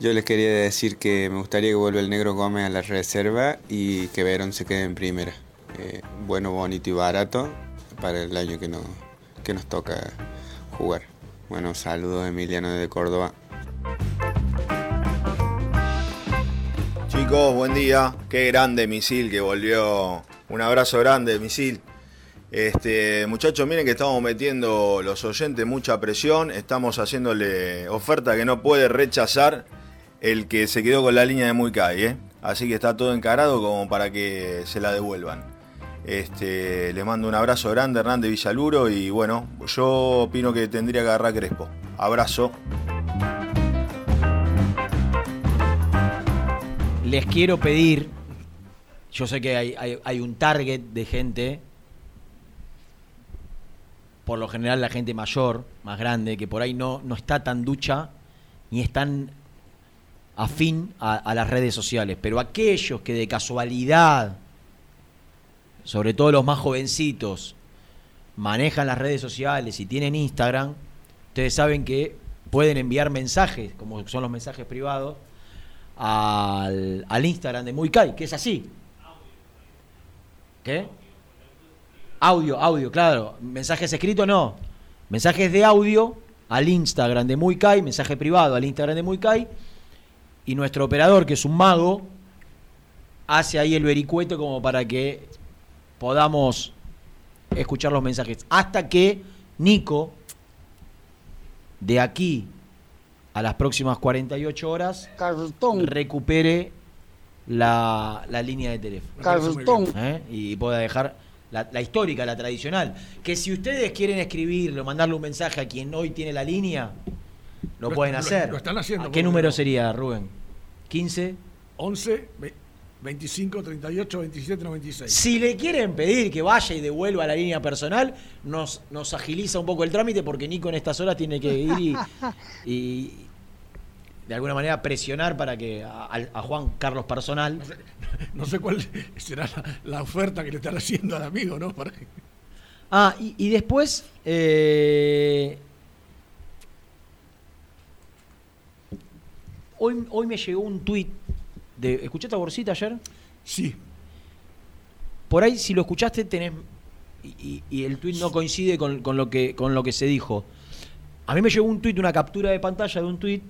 Yo les quería decir que me gustaría que vuelva el Negro Gómez a la reserva y que Verón se quede en primera. Eh, bueno, bonito y barato para el año que, no, que nos toca jugar. Bueno, saludos Emiliano de Córdoba. Chicos, buen día. Qué grande misil que volvió. Un abrazo grande, misil. Este, muchachos, miren que estamos metiendo los oyentes mucha presión. Estamos haciéndole oferta que no puede rechazar el que se quedó con la línea de Muy ¿eh? Así que está todo encarado como para que se la devuelvan. Este, les mando un abrazo grande, Hernández Villaluro, y bueno, yo opino que tendría que agarrar Crespo. Abrazo. Les quiero pedir, yo sé que hay un target de gente, por lo general la gente mayor, más grande, que por ahí no, no está tan ducha, ni es tan afín a, a las redes sociales, pero aquellos que de casualidad, sobre todo los más jovencitos, manejan las redes sociales y tienen Instagram, ustedes saben que pueden enviar mensajes, como son los mensajes privados, al, Instagram de Muy Kai, que es así. ¿Qué? Audio, audio, claro. Mensajes escritos no. Mensajes de audio al Instagram de Muy Kai, mensaje privado al Instagram de Muy Kai. Y nuestro operador, que es un mago, hace ahí el vericueto como para que podamos escuchar los mensajes. Hasta que Nico, de aquí a las próximas 48 horas, recupere la, la línea de teléfono. Cartón. ¿Eh? Y pueda dejar la, la histórica, la tradicional. Que si ustedes quieren escribirlo, mandarle un mensaje a quien hoy tiene la línea, lo, Lo- pueden hacer. lo están haciendo, ¿A ¿Qué número no. sería, Rubén? 15. 11, ve- 25, 38, 27, 96. Si le quieren pedir que vaya y devuelva la línea personal, nos, nos agiliza un poco el trámite porque Nico en estas horas tiene que ir y, y de alguna manera presionar para que a, a Juan Carlos Personal. No sé cuál será la, la oferta que le están haciendo al amigo, ¿no? Para Ah, y, y después. eh, hoy, hoy me llegó un tuit de. ¿Escuchaste a Borsita ayer? Sí. Por ahí, si lo escuchaste, tenés. Y, el tuit no coincide con, con lo que, con lo que se dijo. A mí me llegó un tuit, una captura de pantalla de un tuit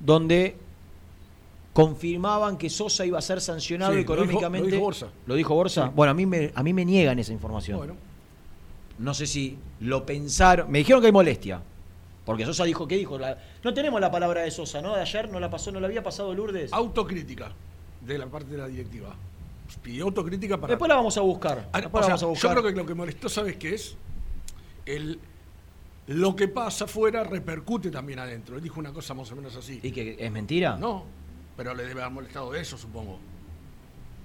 donde confirmaban que Sosa iba a ser sancionado Sí, lo dijo- económicamente. lo dijo Borsa. ¿Lo dijo Borsa? Sí. Bueno, a mí, me, a mí me niegan esa información. Bueno, No sé si lo pensaron. Me dijeron que hay molestia. Porque Sosa dijo, ¿qué dijo? La- no tenemos la palabra de Sosa, ¿no? De ayer no la pasó, no la había pasado Lourdes. autocrítica de la parte de la directiva. Pidió autocrítica para. Después la vamos a buscar. Ah, Después o la sea, vamos a Yo creo que lo que molestó, ¿sabes qué es? El, lo que pasa afuera repercute también adentro. Él dijo una cosa más o menos así. ¿Y que es mentira? No, pero le debe haber molestado de eso, supongo.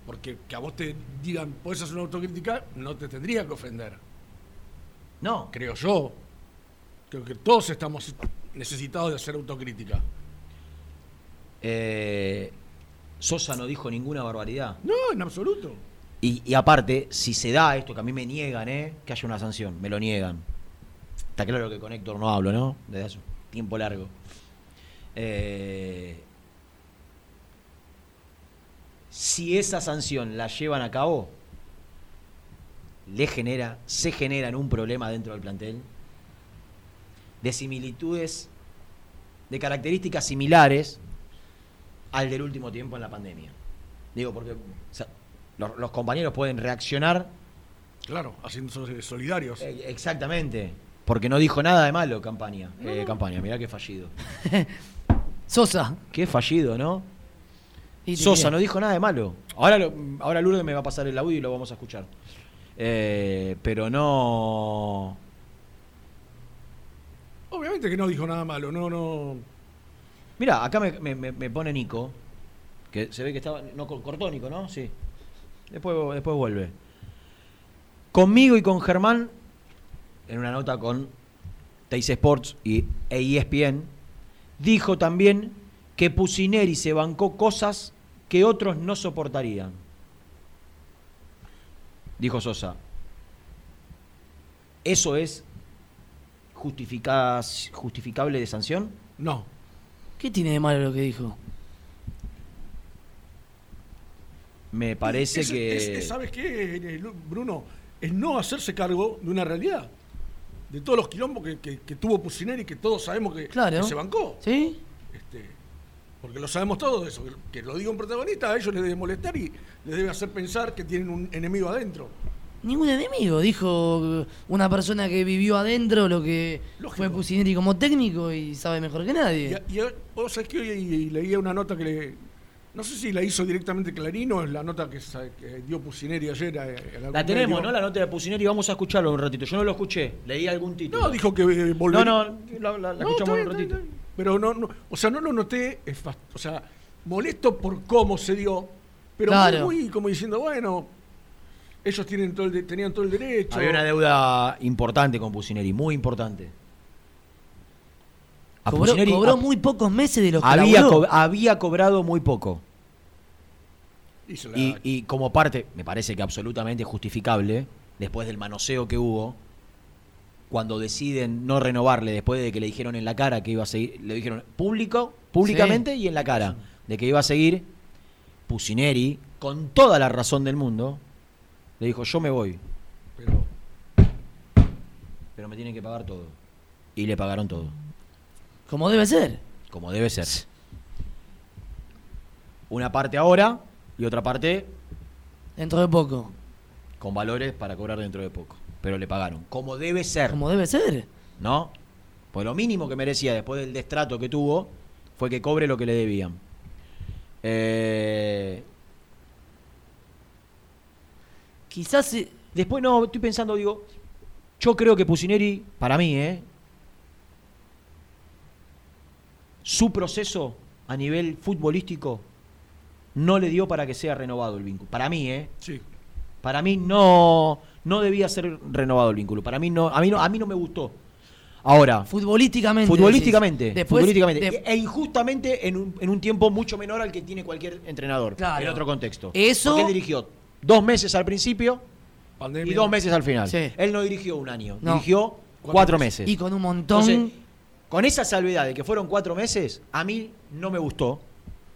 Porque que a vos te digan, puedes hacer una autocrítica, no te tendría que ofender. No. Creo yo. Creo que todos estamos necesitados de hacer autocrítica. Eh, Sosa no dijo ninguna barbaridad. No, en absoluto. Y, y aparte, si se da esto, que a mí me niegan, ¿eh? Que haya una sanción, me lo niegan. Está claro que con Héctor no hablo, ¿no? Desde hace un tiempo largo. Eh, si esa sanción la llevan a cabo, le genera, se generan un problema dentro del plantel de similitudes, de características similares al del último tiempo en la pandemia. Digo, porque o sea, los, los compañeros pueden reaccionar Claro, haciendo solidarios. eh, exactamente, porque no dijo nada de malo campaña. Eh, campaña, mirá qué fallido. Sosa. Qué fallido, ¿no? Y Sosa no dijo nada de malo. Ahora, lo- ahora Lourdes me va a pasar el audio y lo vamos a escuchar. Eh, pero no. Obviamente que no dijo nada malo, no, no. Mira, acá me, me- pone Nico, que se ve que estaba. No, cor- cortó Nico, ¿no? Sí. Después, después vuelve. Conmigo y con Germán, en una nota con Teis Sports y, ESPN, dijo también que Pusineri se bancó cosas que otros no soportarían. Dijo Sosa. ¿Eso es justificable de sanción? No. ¿Qué tiene de malo lo que dijo? Me parece Es- que. es- es- ¿Sabes qué, eh, Bruno? Es no hacerse cargo de una realidad. De todos los quilombos que, que- que tuvo Pusineri, que todos sabemos que, Claro. que se bancó. ¿Sí? Este, porque lo sabemos todo eso. Que, que lo diga un protagonista, a ellos les debe molestar y les debe hacer pensar que tienen un enemigo adentro. Ningún enemigo, dijo una persona que vivió adentro lo que fue Pusineri como técnico y sabe mejor que nadie. Y, y vos sabés que hoy leía una nota que le. No sé si la hizo directamente Clarín o es la nota que, sa- que dio Pusineri ayer. a- a algún La tenemos, medio. ¿no? La nota de Pusineri. Vamos a escucharlo un ratito. Yo no lo escuché. Leí algún título. No, dijo que eh, volvería- No, no, la, la- la No, escuchamos bien, un ratito. está bien, está bien. Pero no, no, o sea, no lo noté, es fast- o sea, molesto por cómo se dio, pero Claro. muy, muy como diciendo, bueno, ellos tienen todo el de- tenían todo el derecho. Había una deuda importante con Pusineri, muy importante. A Cobró, Pusineri- cobró a- muy pocos meses de los que había, co- había cobrado muy poco. Y como parte, me parece que absolutamente justificable, después del manoseo que hubo, cuando deciden no renovarle, después de que le dijeron en la cara que iba a seguir, le dijeron público, públicamente y en la cara, de que iba a seguir, Pusineri, con toda la razón del mundo, le dijo, yo me voy, Pero pero me tienen que pagar todo. Y le pagaron todo, Como debe ser. como debe ser. Una parte ahora y otra parte Dentro de poco. con valores para cobrar dentro de poco. Pero le pagaron, como debe ser. Como debe ser. ¿No? Pues lo mínimo que merecía después del destrato que tuvo fue que cobre lo que le debían. Eh, Quizás eh, después no, estoy pensando, digo, yo creo que Pusineri, para mí, ¿eh? Su proceso a nivel futbolístico no le dio para que sea renovado el vínculo. Para mí, ¿eh? sí. Para mí no, no debía ser renovado el vínculo. Para mí no, a mí no, a mí no me gustó. Ahora, futbolísticamente. futbolísticamente, decís. Después, futbolísticamente. de- e injustamente en un, en un tiempo mucho menor al que tiene cualquier entrenador Claro. en otro contexto. Eso- Porque él dirigió dos meses al principio Pandemia. y dos meses al final. Sí. Él no dirigió un año, No. dirigió Cuatro cuatro, meses. meses. y con un montón. Entonces, con esa salvedad de que fueron cuatro meses, a mí no me gustó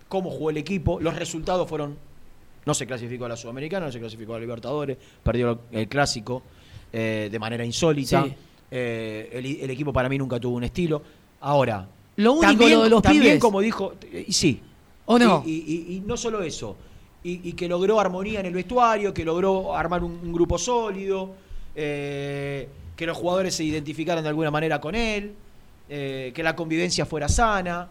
cómo jugó el equipo. Los resultados fueron. No se clasificó a la Sudamericana, no se clasificó a la Libertadores, perdió el clásico eh, de manera insólita. Sí. Eh, el, el equipo para mí nunca tuvo un estilo. Ahora, Lo único, también, lo de los también pibes. como dijo, y sí. ¿O no? Y, y- y- y no solo eso, y, y que logró armonía en el vestuario, que logró armar un, un grupo sólido, eh, que los jugadores se identificaran de alguna manera con él, eh, que la convivencia fuera sana,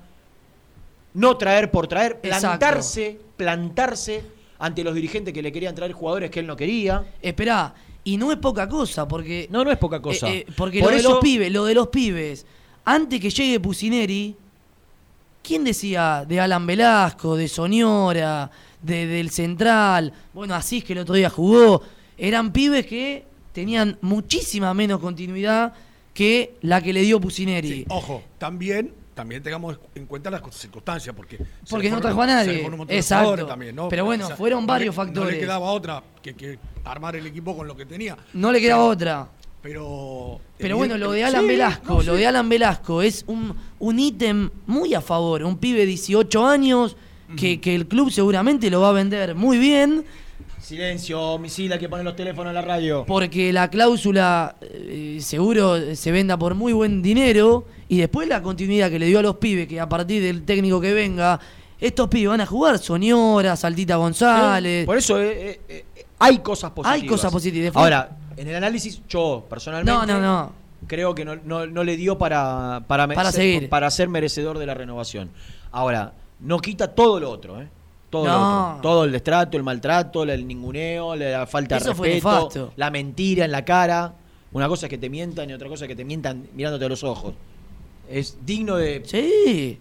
no traer por traer, Exacto. plantarse, plantarse ante los dirigentes que le querían traer jugadores que él no quería. Esperá, y no es poca cosa, porque. No, no es poca cosa. eh, eh, porque Por lo de eso- los pibes, lo de los pibes, antes que llegue Pusineri, ¿quién decía de Alan Velasco, de Soñora, de, del Central? Bueno, Asís que el otro día jugó. Eran pibes que tenían muchísima menos continuidad que la que le dio Pusineri. Sí, ojo, también, también tengamos en cuenta las circunstancias, porque... Porque no trajo a nadie. Exacto. También, ¿no? Pero bueno, fueron no varios le- No factores. le quedaba otra que, que armar el equipo con lo que tenía. No le quedaba otra. Pero... Pero bueno, lo de Alan Sí, Velasco, no, lo sí. de Alan Velasco es un, un ítem muy a favor. Un pibe de 18 años que, que el club seguramente lo va a vender muy bien Silencio, misila que pone los teléfonos en la radio. porque la cláusula eh, seguro se venda por muy buen dinero y después la continuidad que le dio a los pibes, que a partir del técnico que venga, estos pibes van a jugar Soñora, Saltita González. Por eso eh, eh, eh, hay cosas positivas. Hay cosas positivas. Ahora, en el análisis, yo personalmente. No, no, no. Creo que no, no- no le dio para, para, Para seguir. para ser merecedor de la renovación. Ahora, no quita todo lo otro, ¿eh? Todo lo otro. Todo el destrato, el maltrato, el ninguneo, la falta de Eso respeto, la mentira en la cara. Una cosa es que te mientan y otra cosa es que te mientan mirándote a los ojos. Es digno de. Sí,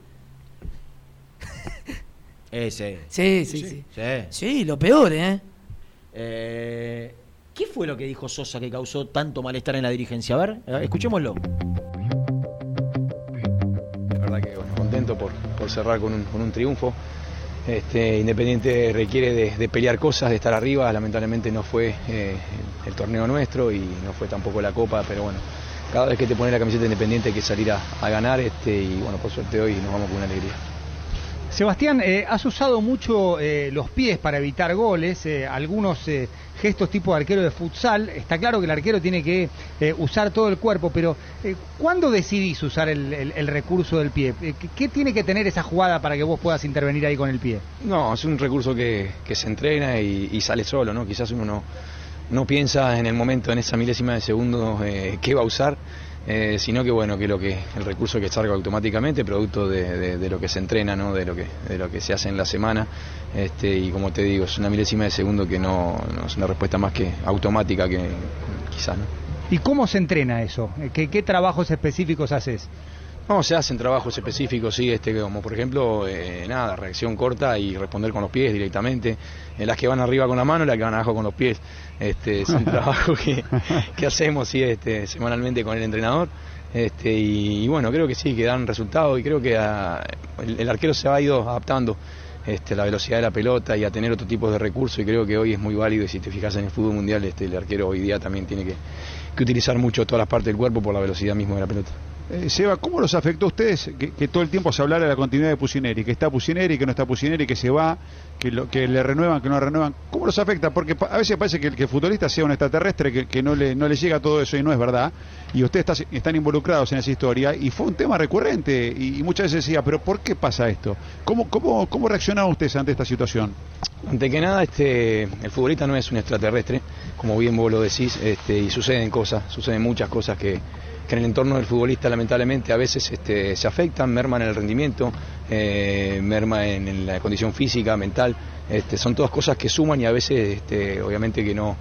Ese. sí, sí, sí. Sí. Sí, lo peor, ¿eh? Eh, ¿Qué fue lo que dijo Sosa que causó tanto malestar en la dirigencia? A ver, eh, escuchémoslo. Por, cerrar con un, triunfo. Este, Independiente requiere de, pelear cosas, de estar arriba. Lamentablemente no fue eh, el torneo nuestro y no fue tampoco la Copa, pero bueno, cada vez que te pones la camiseta de Independiente hay que salir a, a ganar este, y bueno, por suerte hoy nos vamos con una alegría. Sebastián, eh, has usado mucho eh, los pies para evitar goles, eh, algunos eh, gestos tipo arquero de futsal. Está claro que el arquero tiene que eh, usar todo el cuerpo, pero ¿cuándo decidís usar el, recurso del pie? ¿qué, tiene que tener esa jugada para que vos puedas intervenir ahí con el pie? No, es un recurso que, que se entrena y, sale solo, ¿no? Quizás uno no, no piensa en el momento, en esa milésima de segundo, qué va a usar, eh, sino que bueno, que lo que el recurso que salga automáticamente, producto de, de- lo que se entrena, ¿no? De lo que, de lo que se hace en la semana. Este, y como te digo, es una milésima de segundo que no, no es una respuesta más que automática que quizás, ¿no? ¿Y cómo se entrena eso? ¿Qué, qué trabajos específicos haces? No, se hacen trabajos específicos, sí, este, como por ejemplo, eh, nada, reacción corta y responder con los pies directamente. En las que van arriba con la mano y las que van abajo con los pies. Este, es un trabajo que, que hacemos sí, este, semanalmente con el entrenador. Este, y, y bueno, creo que sí, que dan resultado y creo que el, el arquero se ha ido adaptando este, a la velocidad de la pelota y a tener otro tipo de recursos y creo que hoy es muy válido y si te fijas en el fútbol mundial este, el arquero hoy día también tiene que, que utilizar mucho todas las partes del cuerpo por la velocidad mismo de la pelota. Eh, Seba, ¿cómo los afectó a ustedes que, todo el tiempo se hablara de la continuidad de Pusineri? Que está Pusineri, que no está Pusineri, que se va, que, lo, que le renuevan, que no renuevan. ¿Cómo los afecta? Porque a veces parece que el, futbolista sea un extraterrestre, que, no, le, no le llega todo eso y no es verdad. Y ustedes está- están involucrados en esa historia y fue un tema recurrente. Y, y muchas veces decía, ¿pero por qué pasa esto? ¿Cómo, cómo, cómo reaccionaban ustedes ante esta situación? Ante que nada, este, el futbolista no es un extraterrestre, como bien vos lo decís, este, y suceden cosas, suceden muchas cosas que, que en el entorno del futbolista lamentablemente a veces este, se afectan, merman en el rendimiento, eh, merma en, la condición física, mental, este, son todas cosas que suman y a veces este, obviamente que no,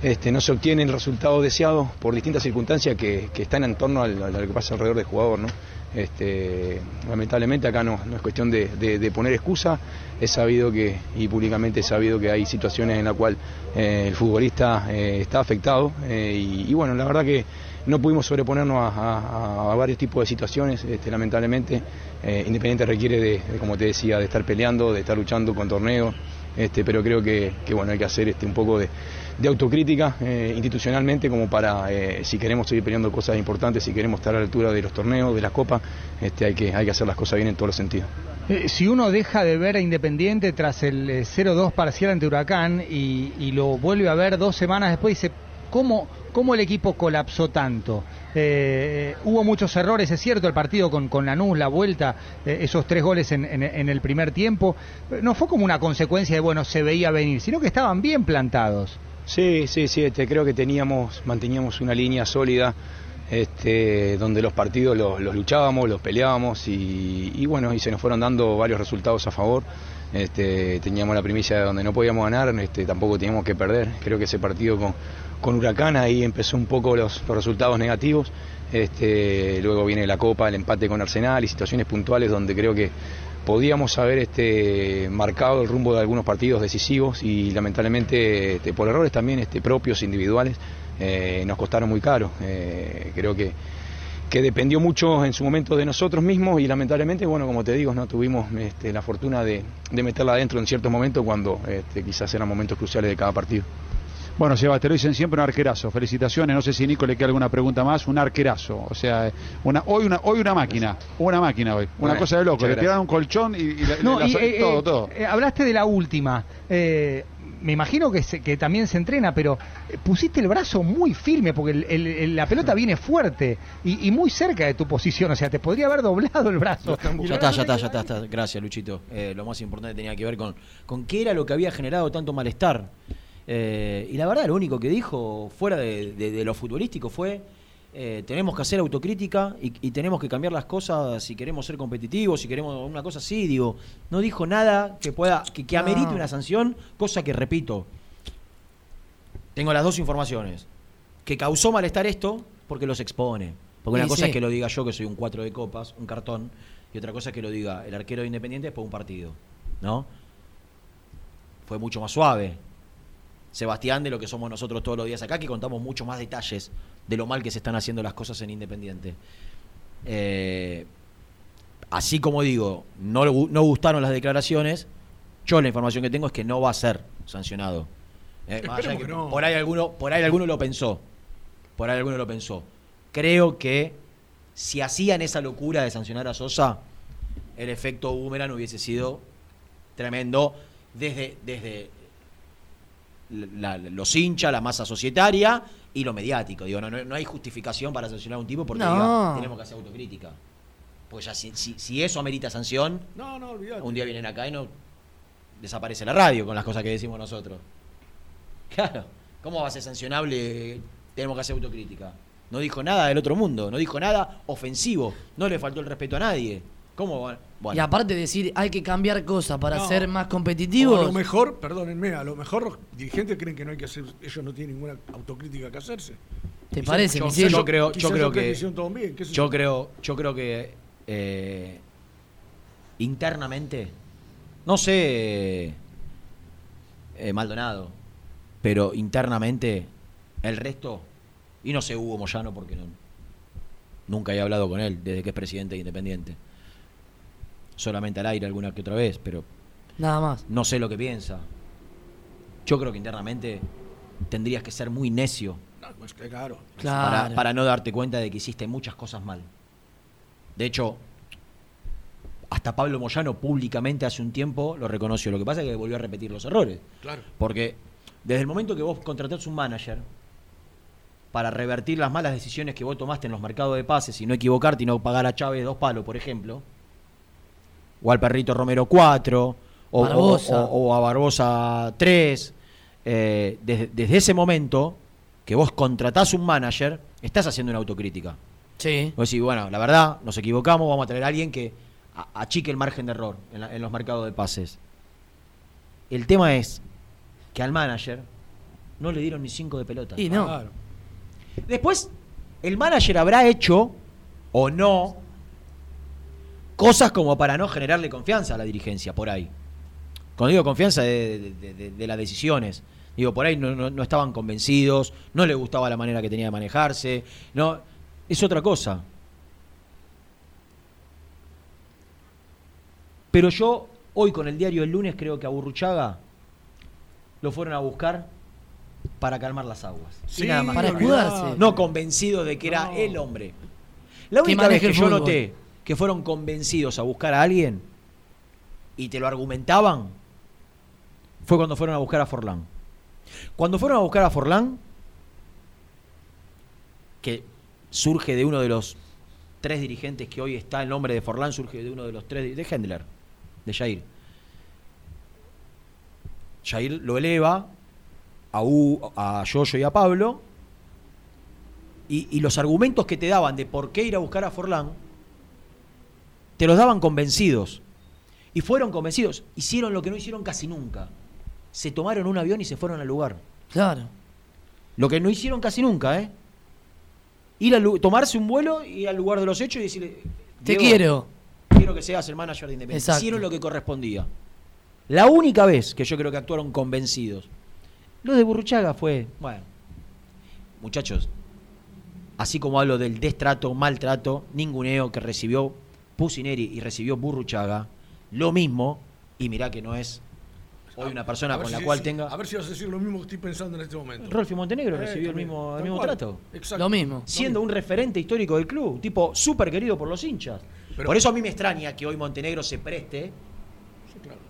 este, no se obtiene el resultado deseado por distintas circunstancias que, están en torno a lo que pasa alrededor del jugador. ¿no? Este, lamentablemente acá no, no es cuestión de, poner excusa, es sabido que, y públicamente es sabido que hay situaciones en las cuales el futbolista eh, está afectado eh, y bueno, la verdad que no pudimos sobreponernos a, varios tipos de situaciones, este, lamentablemente. Eh, Independiente requiere de, como te decía, de estar peleando, de estar luchando con torneos, este, pero creo que, bueno, hay que hacer este, un poco de, autocrítica eh, institucionalmente como para, eh, si queremos seguir peleando cosas importantes, si queremos estar a la altura de los torneos, de las copas, este, hay, que, hay que hacer las cosas bien en todos los sentidos. Si uno deja de ver a Independiente tras el eh, 0-2 parcial ante Huracán y, y lo vuelve a ver dos semanas después, dice, ¿cómo, cómo el equipo colapsó tanto? Eh, hubo muchos errores, es cierto, el partido con, con Lanús, la vuelta, eh, esos tres goles en, en- el primer tiempo, no fue como una consecuencia de, bueno, se veía venir, sino que estaban bien plantados. Sí, sí, sí, este, creo que teníamos, manteníamos una línea sólida, este, donde los partidos los, luchábamos, los peleábamos y, bueno, y se nos fueron dando varios resultados a favor. Este, teníamos la primicia de donde no podíamos ganar, tampoco teníamos que perder. Creo que ese partido con, con Huracán ahí empezó un poco los, resultados negativos. Este, luego viene la Copa, el empate con Arsenal y situaciones puntuales donde creo que podíamos haber este, marcado el rumbo de algunos partidos decisivos y lamentablemente este, por errores también este, propios, individuales, eh, nos costaron muy caro. Eh, creo que, dependió mucho en su momento de nosotros mismos y lamentablemente, bueno, como te digo, no tuvimos la fortuna de, meterla adentro en ciertos momentos cuando quizás eran momentos cruciales de cada partido. Bueno, Seba, te lo dicen siempre un arquerazo. Felicitaciones. No sé si Nico le queda alguna pregunta más. Un arquerazo. O sea, una, hoy, una, hoy una máquina. Una máquina hoy. Una Bueno, cosa de loco. Le tiraron un colchón y, y la- No, la- y, la- eh, todo, eh, todo. eh, hablaste de la última. Eh, me imagino que, se- que también se entrena, pero pusiste el brazo muy firme porque el- el- el- la pelota viene fuerte y, y muy cerca de tu posición. O sea, te podría haber doblado el brazo. Ya está, ya está, ya está, está. Gracias, Luchito. Eh, lo más importante tenía que ver con, con qué era lo que había generado tanto malestar. Eh, y la verdad, lo único que dijo, fuera de, de- de lo futbolístico, fue eh, tenemos que hacer autocrítica y, y tenemos que cambiar las cosas si queremos ser competitivos, si queremos una cosa así, digo. No dijo nada que pueda, que, que amerite No. una sanción, cosa que repito. Tengo las dos informaciones. Que causó malestar esto porque los expone. Porque una cosa sí. es que lo diga yo, que soy un cuatro de copas, un cartón, y otra cosa es que lo diga el arquero de Independiente después de un partido. ¿No? Fue mucho más suave. Sebastián, de lo que somos nosotros todos los días acá, que contamos mucho más detalles de lo mal que se están haciendo las cosas en Independiente. Eh, así como digo, no, no gustaron las declaraciones, yo la información que tengo es que no va a ser sancionado. Eh, que no. Por ahí alguno, por ahí alguno lo pensó. Por ahí alguno lo pensó. Creo que si hacían esa locura de sancionar a Sosa, el efecto boomerang hubiese sido tremendo desde, desde la- los hinchas, la masa societaria y lo mediático. Digo, no, no, no hay justificación para sancionar a un tipo porque No. diga, tenemos que hacer autocrítica. Pues ya si, si, si eso amerita sanción, No, no, olvidate. un día vienen acá y no desaparece la radio con las cosas que decimos nosotros. Claro, ¿cómo va a ser sancionable? Tenemos que hacer autocrítica. No dijo nada del otro mundo, no dijo nada ofensivo, no le faltó el respeto a nadie. ¿Cómo va? Bueno. Y aparte de decir, hay que cambiar cosas para No. ser más O a competitivos. lo mejor, perdónenme, a lo mejor los dirigentes creen que no hay que hacer, ellos no tienen ninguna autocrítica que hacerse. ¿Te Quizás- parece, yo, Michel? yo creo, yo creo que bien, sé yo yo. creo, yo creo que eh, internamente, no sé, eh, Maldonado, pero internamente el resto y no sé Hugo Moyano porque no Nunca he hablado con él desde que es presidente de Independiente. Solamente al aire alguna que otra vez, pero Nada más. no sé lo que piensa. Yo creo que internamente tendrías que ser muy necio No, pues que claro. para, para no darte cuenta de que hiciste muchas cosas mal. De hecho, hasta Pablo Moyano públicamente hace un tiempo lo reconoció. Lo que pasa es que volvió a repetir los errores. Claro. Porque desde el momento que vos contratás un manager para revertir las malas decisiones que vos tomaste en los mercados de pases y no equivocarte y no pagar a Chávez dos palos, por ejemplo, o al perrito Romero 4, o, Barbosa. o- o a Barbosa 3, eh, desde, desde ese momento que vos contratás un manager, estás haciendo una autocrítica. Sí. Vos decís, bueno, la verdad, nos equivocamos, vamos a traer a alguien que achique el margen de error en, la- en los mercados de pases. El tema es que al manager no le dieron ni cinco de pelota. Y no. Claro. Después, el manager habrá hecho o no cosas como para no generarle confianza a la dirigencia, por ahí. Cuando digo confianza de, de- de- de las decisiones, digo, por ahí no, no- no estaban convencidos, no le gustaba la manera que tenía de manejarse, no, es otra cosa. Pero yo, hoy con el diario del lunes, creo que a Burruchaga lo fueron a buscar para calmar las aguas. Sí, Y nada más. Para escudarse. No convencido de que era No. el hombre. La única vez que el yo fútbol. noté que fueron convencidos a buscar a alguien y te lo argumentaban fue cuando fueron a buscar a Forlán. Cuando fueron a buscar a Forlán, que surge de uno de los tres dirigentes que hoy está el nombre de Forlán, surge de uno de los tres, de Hendler, de Jair. Jair lo eleva a, U, a Yoyo y a Pablo, y, y los argumentos que te daban de por qué ir a buscar a Forlán, te los daban convencidos. Y fueron convencidos. Hicieron lo que no hicieron casi nunca. Se tomaron un avión y se fueron al lugar. Claro. Lo que no hicieron casi nunca, ¿eh? Ir lu- tomarse un vuelo, ir al lugar de los hechos y decirle... Te "Diego, quiero. Quiero que seas el manager de Independiente. Exacto. Hicieron lo que correspondía. La única vez que yo creo que actuaron convencidos. Lo de Burruchaga fue, bueno, muchachos, así como hablo del destrato, maltrato, ninguneo que recibió Pusineri y recibió Burruchaga, lo mismo, y mirá que no es hoy una persona con la cual si- tenga... A ver si vas a decir lo mismo que estoy pensando en este momento. Rolfi Montenegro Eh, recibió el mismo, el mismo cual. trato. Exacto. Lo mismo. Siendo un referente histórico del club, tipo súper querido por los hinchas. Pero- por eso a mí me extraña que hoy Montenegro se preste, Sí, claro.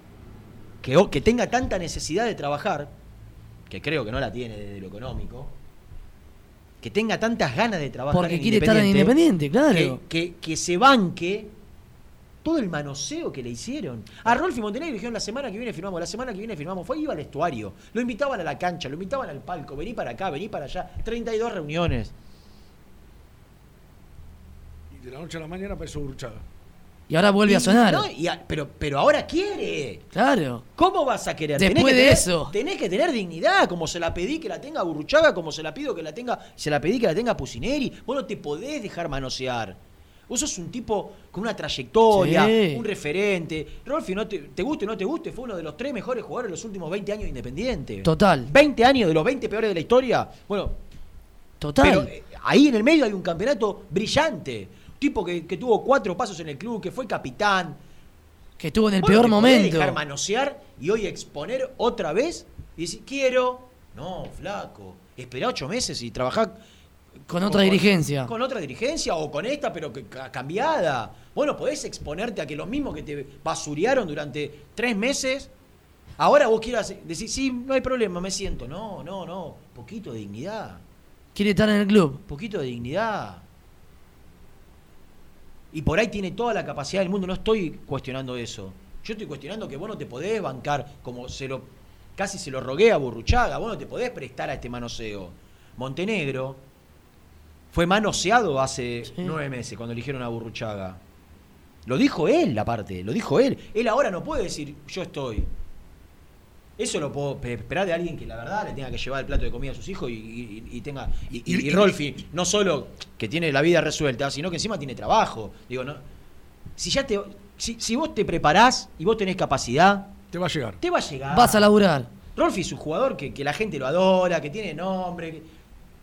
que, o- que tenga tanta necesidad de trabajar, que creo que no la tiene desde lo económico, que tenga tantas ganas de trabajar Porque en quiere estar en Independiente, claro. que, que- que se banque todo el manoseo que le hicieron. A Rolfi Montenegro dijeron la semana que viene firmamos, la semana que viene firmamos. Fue iba al estuario, lo invitaban a la cancha, lo invitaban al palco, vení para acá, vení para allá. 32 reuniones. Y de la noche a la mañana apareció Burruchaga. Y ahora vuelve a Y- sonar. no, y a- pero, pero ahora quiere. Claro. ¿Cómo vas a querer? Después que de tener- eso. Tenés que tener dignidad, como se la pedí que la tenga Burruchaga, como se la pido que la tenga, se la pedí que la tenga Pusineri. Vos no te podés dejar manosear. Vos sos un tipo con una trayectoria, Sí. un referente. Rolfi, no te, te guste o no te guste, fue uno de los tres mejores jugadores de los últimos 20 años de Independiente. Total. 20 años de los 20 peores de la historia. Bueno, Total. pero eh, ahí en el medio hay un campeonato brillante. Un tipo que, que tuvo cuatro pasos en el club, que fue capitán. que estuvo en el peor momento. dejar manosear y hoy exponer otra vez y decir, quiero. No, flaco. Esperá ocho meses y trabajá Con otra dirigencia. Con otra dirigencia o con esta, pero que, ca- cambiada. Bueno, podés exponerte a que los mismos que te basurearon durante tres meses, ahora vos quieras decir, sí, no hay problema, me siento. No, no, no. Poquito de dignidad. Quiere estar en el club. Poquito de dignidad. Y por ahí tiene toda la capacidad del mundo. No estoy cuestionando eso. Yo estoy cuestionando que vos no te podés bancar como se lo. Casi se lo rogué a Burruchaga. Vos no te podés prestar a este manoseo. Montenegro fue manoseado hace nueve meses cuando eligieron a Burruchaga. Lo dijo él, aparte, lo dijo él. Él ahora no puede decir, yo estoy. Eso lo puedo pe- esperar de alguien que la verdad le tenga que llevar el plato de comida a sus hijos y, y- y tenga. Y, y- y Rolfi, no solo que tiene la vida resuelta, sino que encima tiene trabajo. Digo, no. Si ya te. Si, si vos te preparás y vos tenés capacidad, Te va a llegar. te va a llegar. Vas a laburar. Rolfi es un jugador que, que la gente lo adora, que tiene nombre.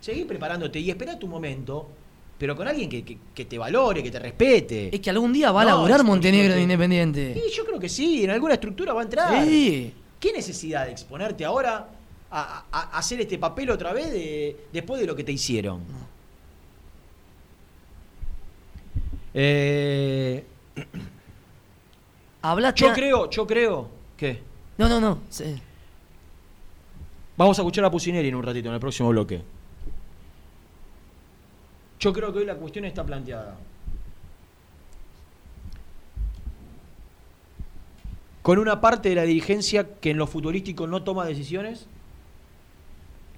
Seguí preparándote y espera tu momento. pero con alguien que, que- que te valore, que te respete. Es que algún día va a No, laburar Montenegro en es- Independiente. Sí, yo creo que sí, en alguna estructura va a entrar. Sí. ¿Qué necesidad de exponerte ahora a, a- a hacer este papel otra vez de- después de lo que te hicieron? Eh, Hablaste. yo a- creo, yo creo que No, no, no. sí. vamos a escuchar a Pusineri en un ratito, en el próximo bloque. Yo creo que hoy la cuestión está planteada. Con una parte de la dirigencia que en lo futurístico no toma decisiones,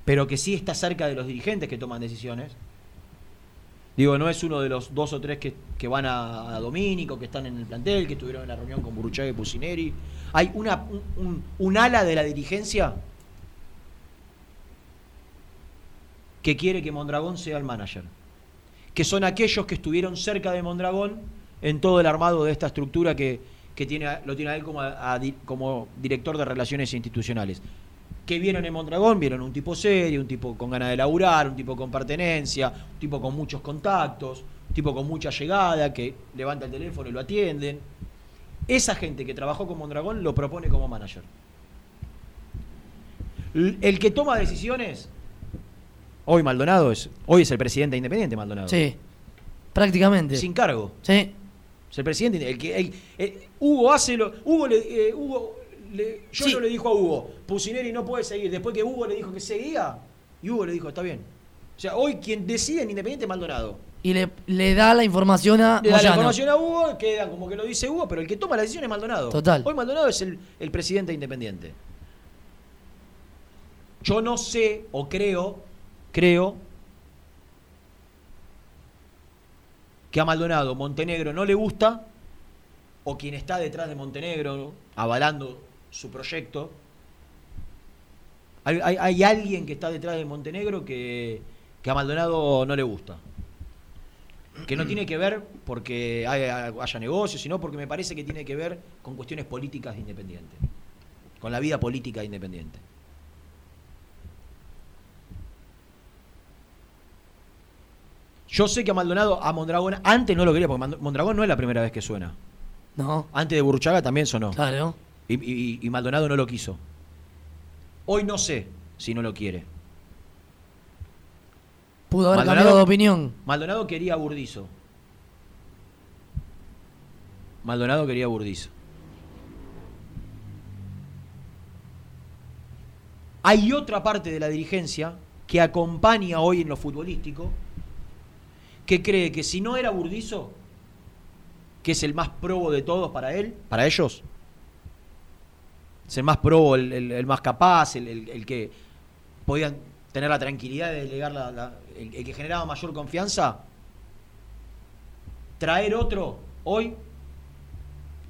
pero que sí está cerca de los dirigentes que toman decisiones. Digo, no es uno de los dos o tres que, que van a, a Domínico, que están en el plantel, que estuvieron en la reunión con Buruchaga y Pusineri. Hay una, un, ala de la dirigencia que quiere que Mondragón sea el manager. Que son aquellos que estuvieron cerca de Mondragón en todo el armado de esta estructura que, que tiene, lo tiene a él como, como director de relaciones institucionales. Que vieron en Mondragón, vieron un tipo serio, un tipo con ganas de laburar, un tipo con pertenencia, un tipo con muchos contactos, un tipo con mucha llegada, que levanta el teléfono y lo atienden. Esa gente que trabajó con Mondragón lo propone como manager. El que toma decisiones, hoy Maldonado es, hoy es el presidente independiente Maldonado. Sí. Prácticamente. Sin cargo. Sí. Es el presidente. El que, el- el- Hugo hace lo. Hugo le. eh, Hugo le- yo Sí. no le dijo a Hugo, Pusineri no puede seguir. Después que Hugo le dijo que seguía, y Hugo le dijo, está bien. O sea, hoy quien decide en Independiente es Maldonado. Y le, le da la información a Le da la información a Hugo, queda como que lo dice Hugo, pero el que toma la decisión es Maldonado. Total. Hoy Maldonado es el, el presidente independiente. Yo no sé, o creo, creo, que a Maldonado Montenegro no le gusta, o quien está detrás de Montenegro avalando su proyecto. Hay, alguien que está detrás de Montenegro que, a Maldonado no le gusta que no tiene que ver porque haya, negocios, sino porque me parece que tiene que ver con cuestiones políticas de Independiente, con la vida política de Independiente. Yo sé que a Maldonado, a Mondragón, antes no lo quería, porque Mondragón no es la primera vez que suena. No. Antes de Burruchaga también sonó. Claro. Y, y- y Maldonado no lo quiso. Hoy no sé si no lo quiere. Pudo haber Maldonado- cambiado de opinión. Maldonado quería a Burdizo. Maldonado quería a Burdizo. Hay otra parte de la dirigencia que acompaña hoy en lo futbolístico, que cree que si no era Burdizo, que es el más probo de todos para él, para ellos, es el más probo, el, el- el más capaz, el, el- el que podían tener la tranquilidad de delegar la, la- el, el que generaba mayor confianza, traer otro hoy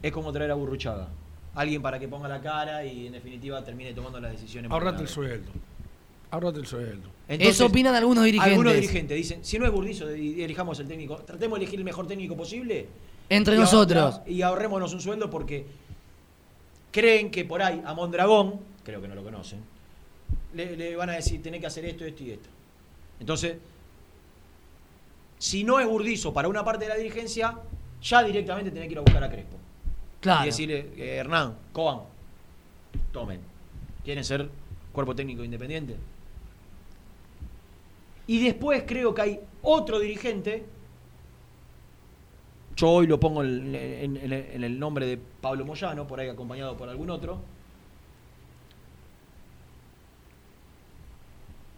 es como traer a Burruchaga. Alguien para que ponga la cara y en definitiva termine tomando las decisiones. Ahorrate el sueldo. Ahorrate el sueldo. Eso opinan algunos dirigentes. Algunos dirigentes dicen, si no es Burdizo, y elijamos el técnico, tratemos de elegir el mejor técnico posible. Entre y nosotros. Y ahorrémonos un sueldo porque creen que por ahí a Mondragón, creo que no lo conocen, le, le van a decir, tenés que hacer esto, esto y esto. Entonces, si no es Burdizo para una parte de la dirigencia, ya directamente tenés que ir a buscar a Crespo. Claro. Y decirle, eh, Hernán, Coban, tomen. ¿Quieren ser cuerpo técnico independiente? Y después creo que hay otro dirigente, yo hoy lo pongo en, en- en- en el nombre de Pablo Moyano, por ahí acompañado por algún otro,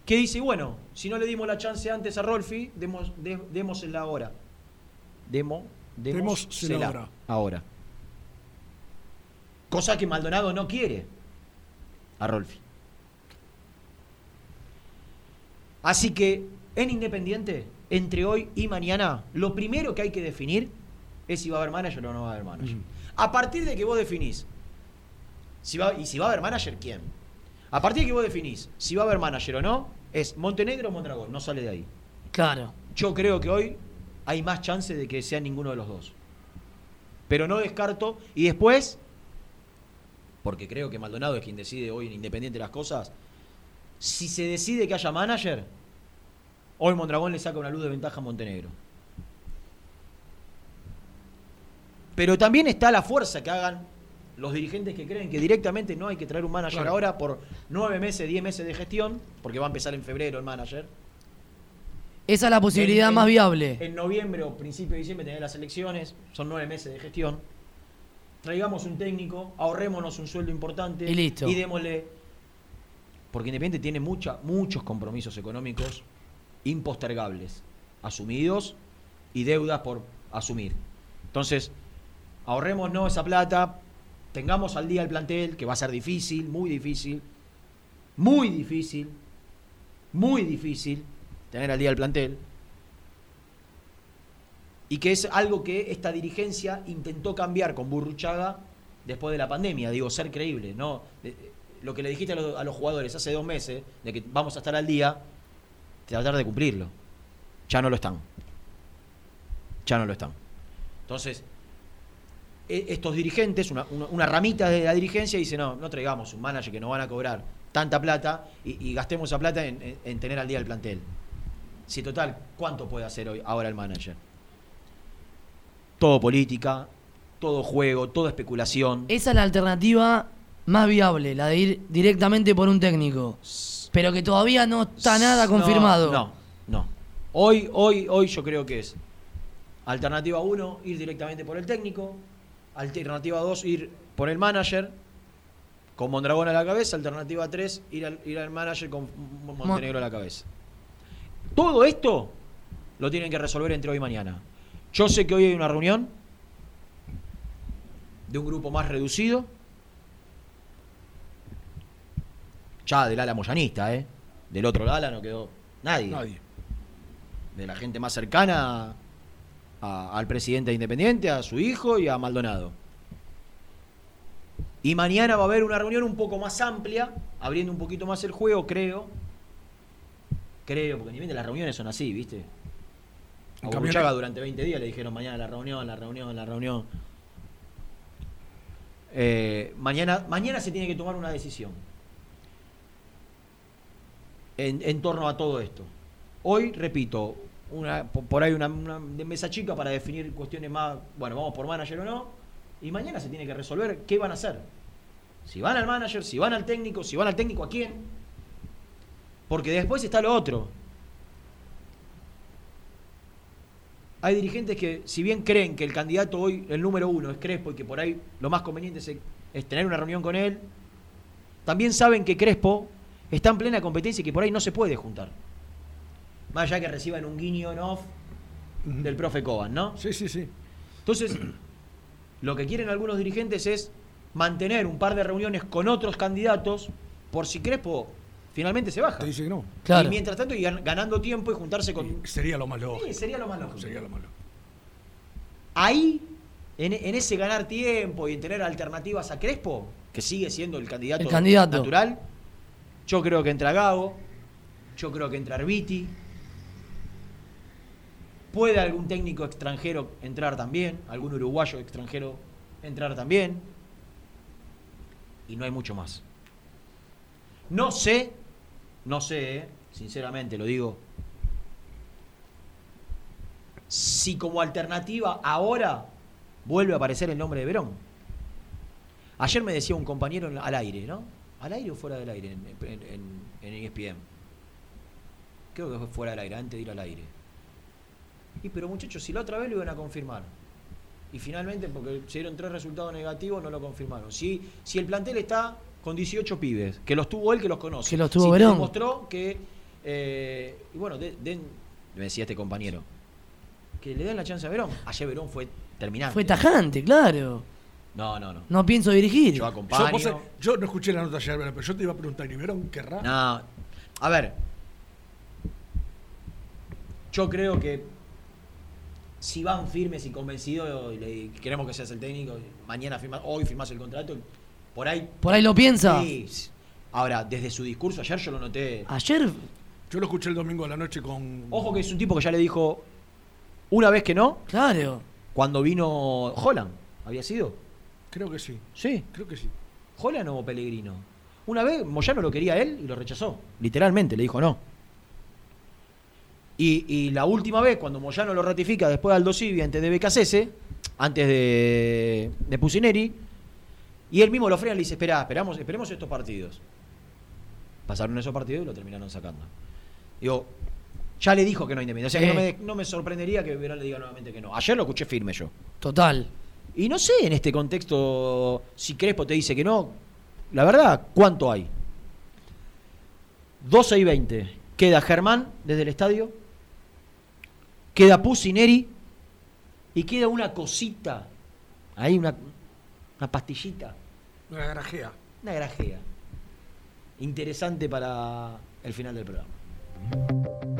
que dice, bueno, si no le dimos la chance antes a Rolfi, demos, de- démosela ahora. Demo, Démosela démosela ahora. ahora. Cosa que Maldonado no quiere a Rolfi. Así que en Independiente, entre hoy y mañana, lo primero que hay que definir es si va a haber manager o no va a haber manager. A partir de que vos definís, si va, y si va a haber manager, ¿quién? A partir de que vos definís si va a haber manager o no, es Montenegro o Mondragón, no sale de ahí. Claro. Yo creo que hoy hay más chance de que sea ninguno de los dos. Pero no descarto. Y después, porque creo que Maldonado es quien decide hoy en Independiente las cosas, si se decide que haya manager, Hoy Mondragón le saca una luz de ventaja a Montenegro. Pero también está la fuerza que hagan los dirigentes que creen que directamente no hay que traer un manager Claro. ahora por nueve meses, diez meses de gestión, porque va a empezar en febrero el manager. Esa es la posibilidad En- más viable. En noviembre o principio de diciembre tener las elecciones, son nueve meses de gestión. Traigamos un técnico, ahorrémonos un sueldo importante Y listo. y démosle. Porque Independiente tiene muchos compromisos económicos impostergables, asumidos y deudas por asumir. Entonces, ahorrémonos esa plata, tengamos al día el plantel, que va a ser difícil, muy difícil, muy difícil, muy difícil tener al día el plantel. Y que es algo que esta dirigencia intentó cambiar con Burruchaga después de la pandemia, digo, ser creíble, ¿no? Lo que le dijiste a los, jugadores hace dos meses, de que vamos a estar al día, tratar de cumplirlo. Ya no lo están. Ya no lo están. Entonces, e- estos dirigentes, una, ramita de la dirigencia, dice, no, no traigamos un manager que nos van a cobrar tanta plata y, gastemos esa plata en, en- en tener al día el plantel. Si total, ¿cuánto puede hacer hoy ahora el manager? Todo política, todo juego, todo especulación. Esa es la alternativa más viable, la de ir directamente por un técnico. Pero que todavía no está nada confirmado. No, no. Hoy, hoy, hoy yo creo que es alternativa 1, ir directamente por el técnico. Alternativa 2, ir por el manager. Con Mondragón a la cabeza. Alternativa 3, ir al, ir al manager con Mon- Montenegro a la cabeza. Todo esto lo tienen que resolver entre hoy y mañana. Yo sé que hoy hay una reunión de un grupo más reducido. Ya del ala moyanista, ¿eh? Del otro ala no quedó nadie. Nadie. De la gente más cercana a- al presidente de Independiente, a su hijo y a Maldonado. Y mañana va a haber una reunión un poco más amplia, abriendo un poquito más el juego, creo. Creo, porque Independiente las reuniones son así, ¿viste? A Burruchaga durante 20 días le dijeron mañana la reunión, la reunión, la reunión. Eh, mañana, mañana se tiene que tomar una decisión en, torno a todo esto. Hoy, repito, por ahí una, mesa chica para definir cuestiones más, bueno, vamos por manager o no, y mañana se tiene que resolver qué van a hacer. Si van al manager, si van al técnico, si van al técnico a quién. Porque después está lo otro. Hay dirigentes que, si bien creen que el candidato hoy, el número uno, es Crespo y que por ahí lo más conveniente es tener una reunión con él, también saben que Crespo está en plena competencia y que por ahí no se puede juntar. Más allá que reciban un guiño en off del profe Coban, ¿no? Sí, sí, sí. Entonces, lo que quieren algunos dirigentes es mantener un par de reuniones con otros candidatos por si Crespo finalmente se baja. Te dice que no. Claro. Y mientras tanto, gan- ganando tiempo y juntarse con. Sería lo más lógico. Sí, sería lo más lógico. Sería lo más lógico. Ahí, en, en ese ganar tiempo y en tener alternativas a Crespo, que sigue siendo el candidato, El candidato. natural, yo creo que entra Gago, yo creo que entra Arbiti. Puede algún técnico extranjero entrar también, algún uruguayo extranjero entrar también. Y no hay mucho más. No sé, no sé, eh, sinceramente lo digo, si como alternativa ahora vuelve a aparecer el nombre de Verón. Ayer me decía un compañero al aire, ¿no? ¿Al aire o fuera del aire en, en, en- en ESPN? Creo que fue fuera del aire, antes de ir al aire. Y pero muchachos, si la otra vez lo iban a confirmar. Y finalmente, porque se dieron tres resultados negativos, no lo confirmaron. Si, si el plantel está con 18 pibes, que los tuvo él, que los conoce. Que los tuvo si Verón. demostró que. eh, y bueno, de- den- me decía este compañero, que le den la chance a Verón. Ayer Verón fue terminante. Fue tajante, claro. No, no, no. No pienso dirigir. Yo Yo, acompaño. vos sabés, yo no escuché la nota ayer, pero yo te iba a preguntar, ¿y Verón querrá? No, a ver. Yo creo que si van firmes y convencidos y le queremos que seas el técnico, mañana firmas, hoy firmas el contrato, por ahí. Por ahí lo piensa. Sí. Ahora, desde su discurso ayer yo lo noté. Ayer. Yo lo escuché el domingo a la noche con. Ojo que es un tipo que ya le dijo una vez que no. Claro. Cuando vino Holland, ¿había sido? Creo que sí. Sí. Creo que sí. Holland o Pellegrino. Una vez Moyano lo quería él y lo rechazó. Literalmente, le dijo no. Y, y la última vez, cuando Moyano lo ratifica después de Aldo Civi antes de BKCS, antes de, de Pusineri, y él mismo lo frena y le dice, espera, esperamos, esperemos estos partidos. Pasaron esos partidos y lo terminaron sacando. Digo, ya le dijo que no hay independencia. O sea, que no, me, no me sorprendería que Verón le diga nuevamente que no. Ayer lo escuché firme yo. Total. Y no sé en este contexto si Crespo te dice que no. La verdad, ¿cuánto hay? 12 y 20. Queda Germán desde el estadio. Queda Pusineri. Y queda una cosita. Ahí una, una pastillita. Una garajea. Una grajea. Interesante para el final del programa.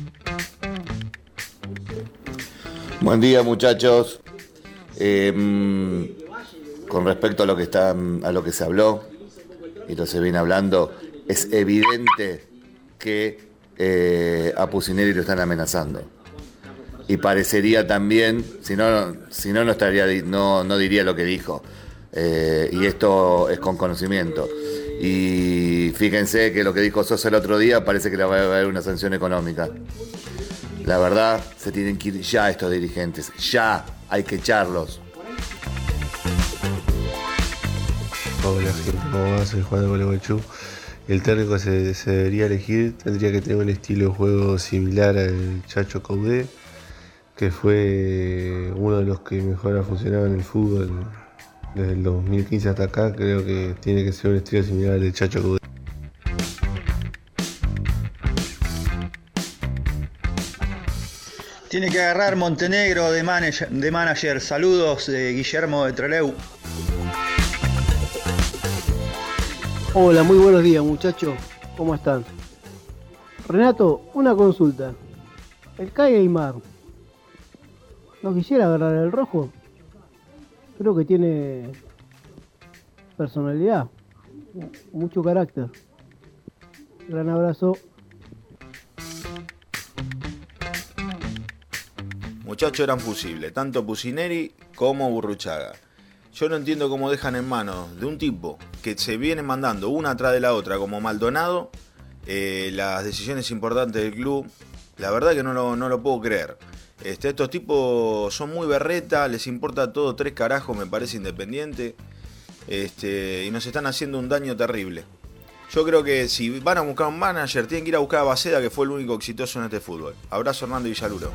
Buen día muchachos. Mm, con respecto a lo que está, a lo que se habló y lo se viene hablando, es evidente que eh, a Pusineri lo están amenazando. Y parecería también, si no, si no, no estaría, no, no diría lo que dijo. Eh, y esto es con conocimiento. Y fíjense que lo que dijo Sosa el otro día parece que le va a haber una sanción económica. La verdad, se tienen que ir ya estos dirigentes. Ya hay que echarlos. Hola gente, ¿cómo va? Soy Juan de Gualeguaychú. El técnico se, se debería elegir, tendría que tener un estilo de juego similar al Chacho Caudé, que fue uno de los que mejor ha funcionado en el fútbol desde el 2015 hasta acá. Creo que tiene que ser un estilo similar al Chacho Caudé. Tiene que agarrar Montenegro de manager. Saludos de Guillermo de Treleu. Hola, muy buenos días muchachos. ¿Cómo están? Renato, una consulta. El Kai Aymar, ¿no quisiera agarrar el rojo? Creo que tiene personalidad, mucho carácter. Gran abrazo. Muchachos eran fusibles, tanto Pusineri como Burruchaga. Yo no entiendo cómo dejan en manos de un tipo que se viene mandando una atrás de la otra como Maldonado eh, las decisiones importantes del club. La verdad que no lo, no lo puedo creer. Este, estos tipos son muy berreta, les importa todo tres carajos, me parece independiente. Este, y nos están haciendo un daño terrible. Yo creo que si van a buscar un manager, tienen que ir a buscar a Baceda, que fue el único exitoso en este fútbol. Abrazo Hernando Villaluro.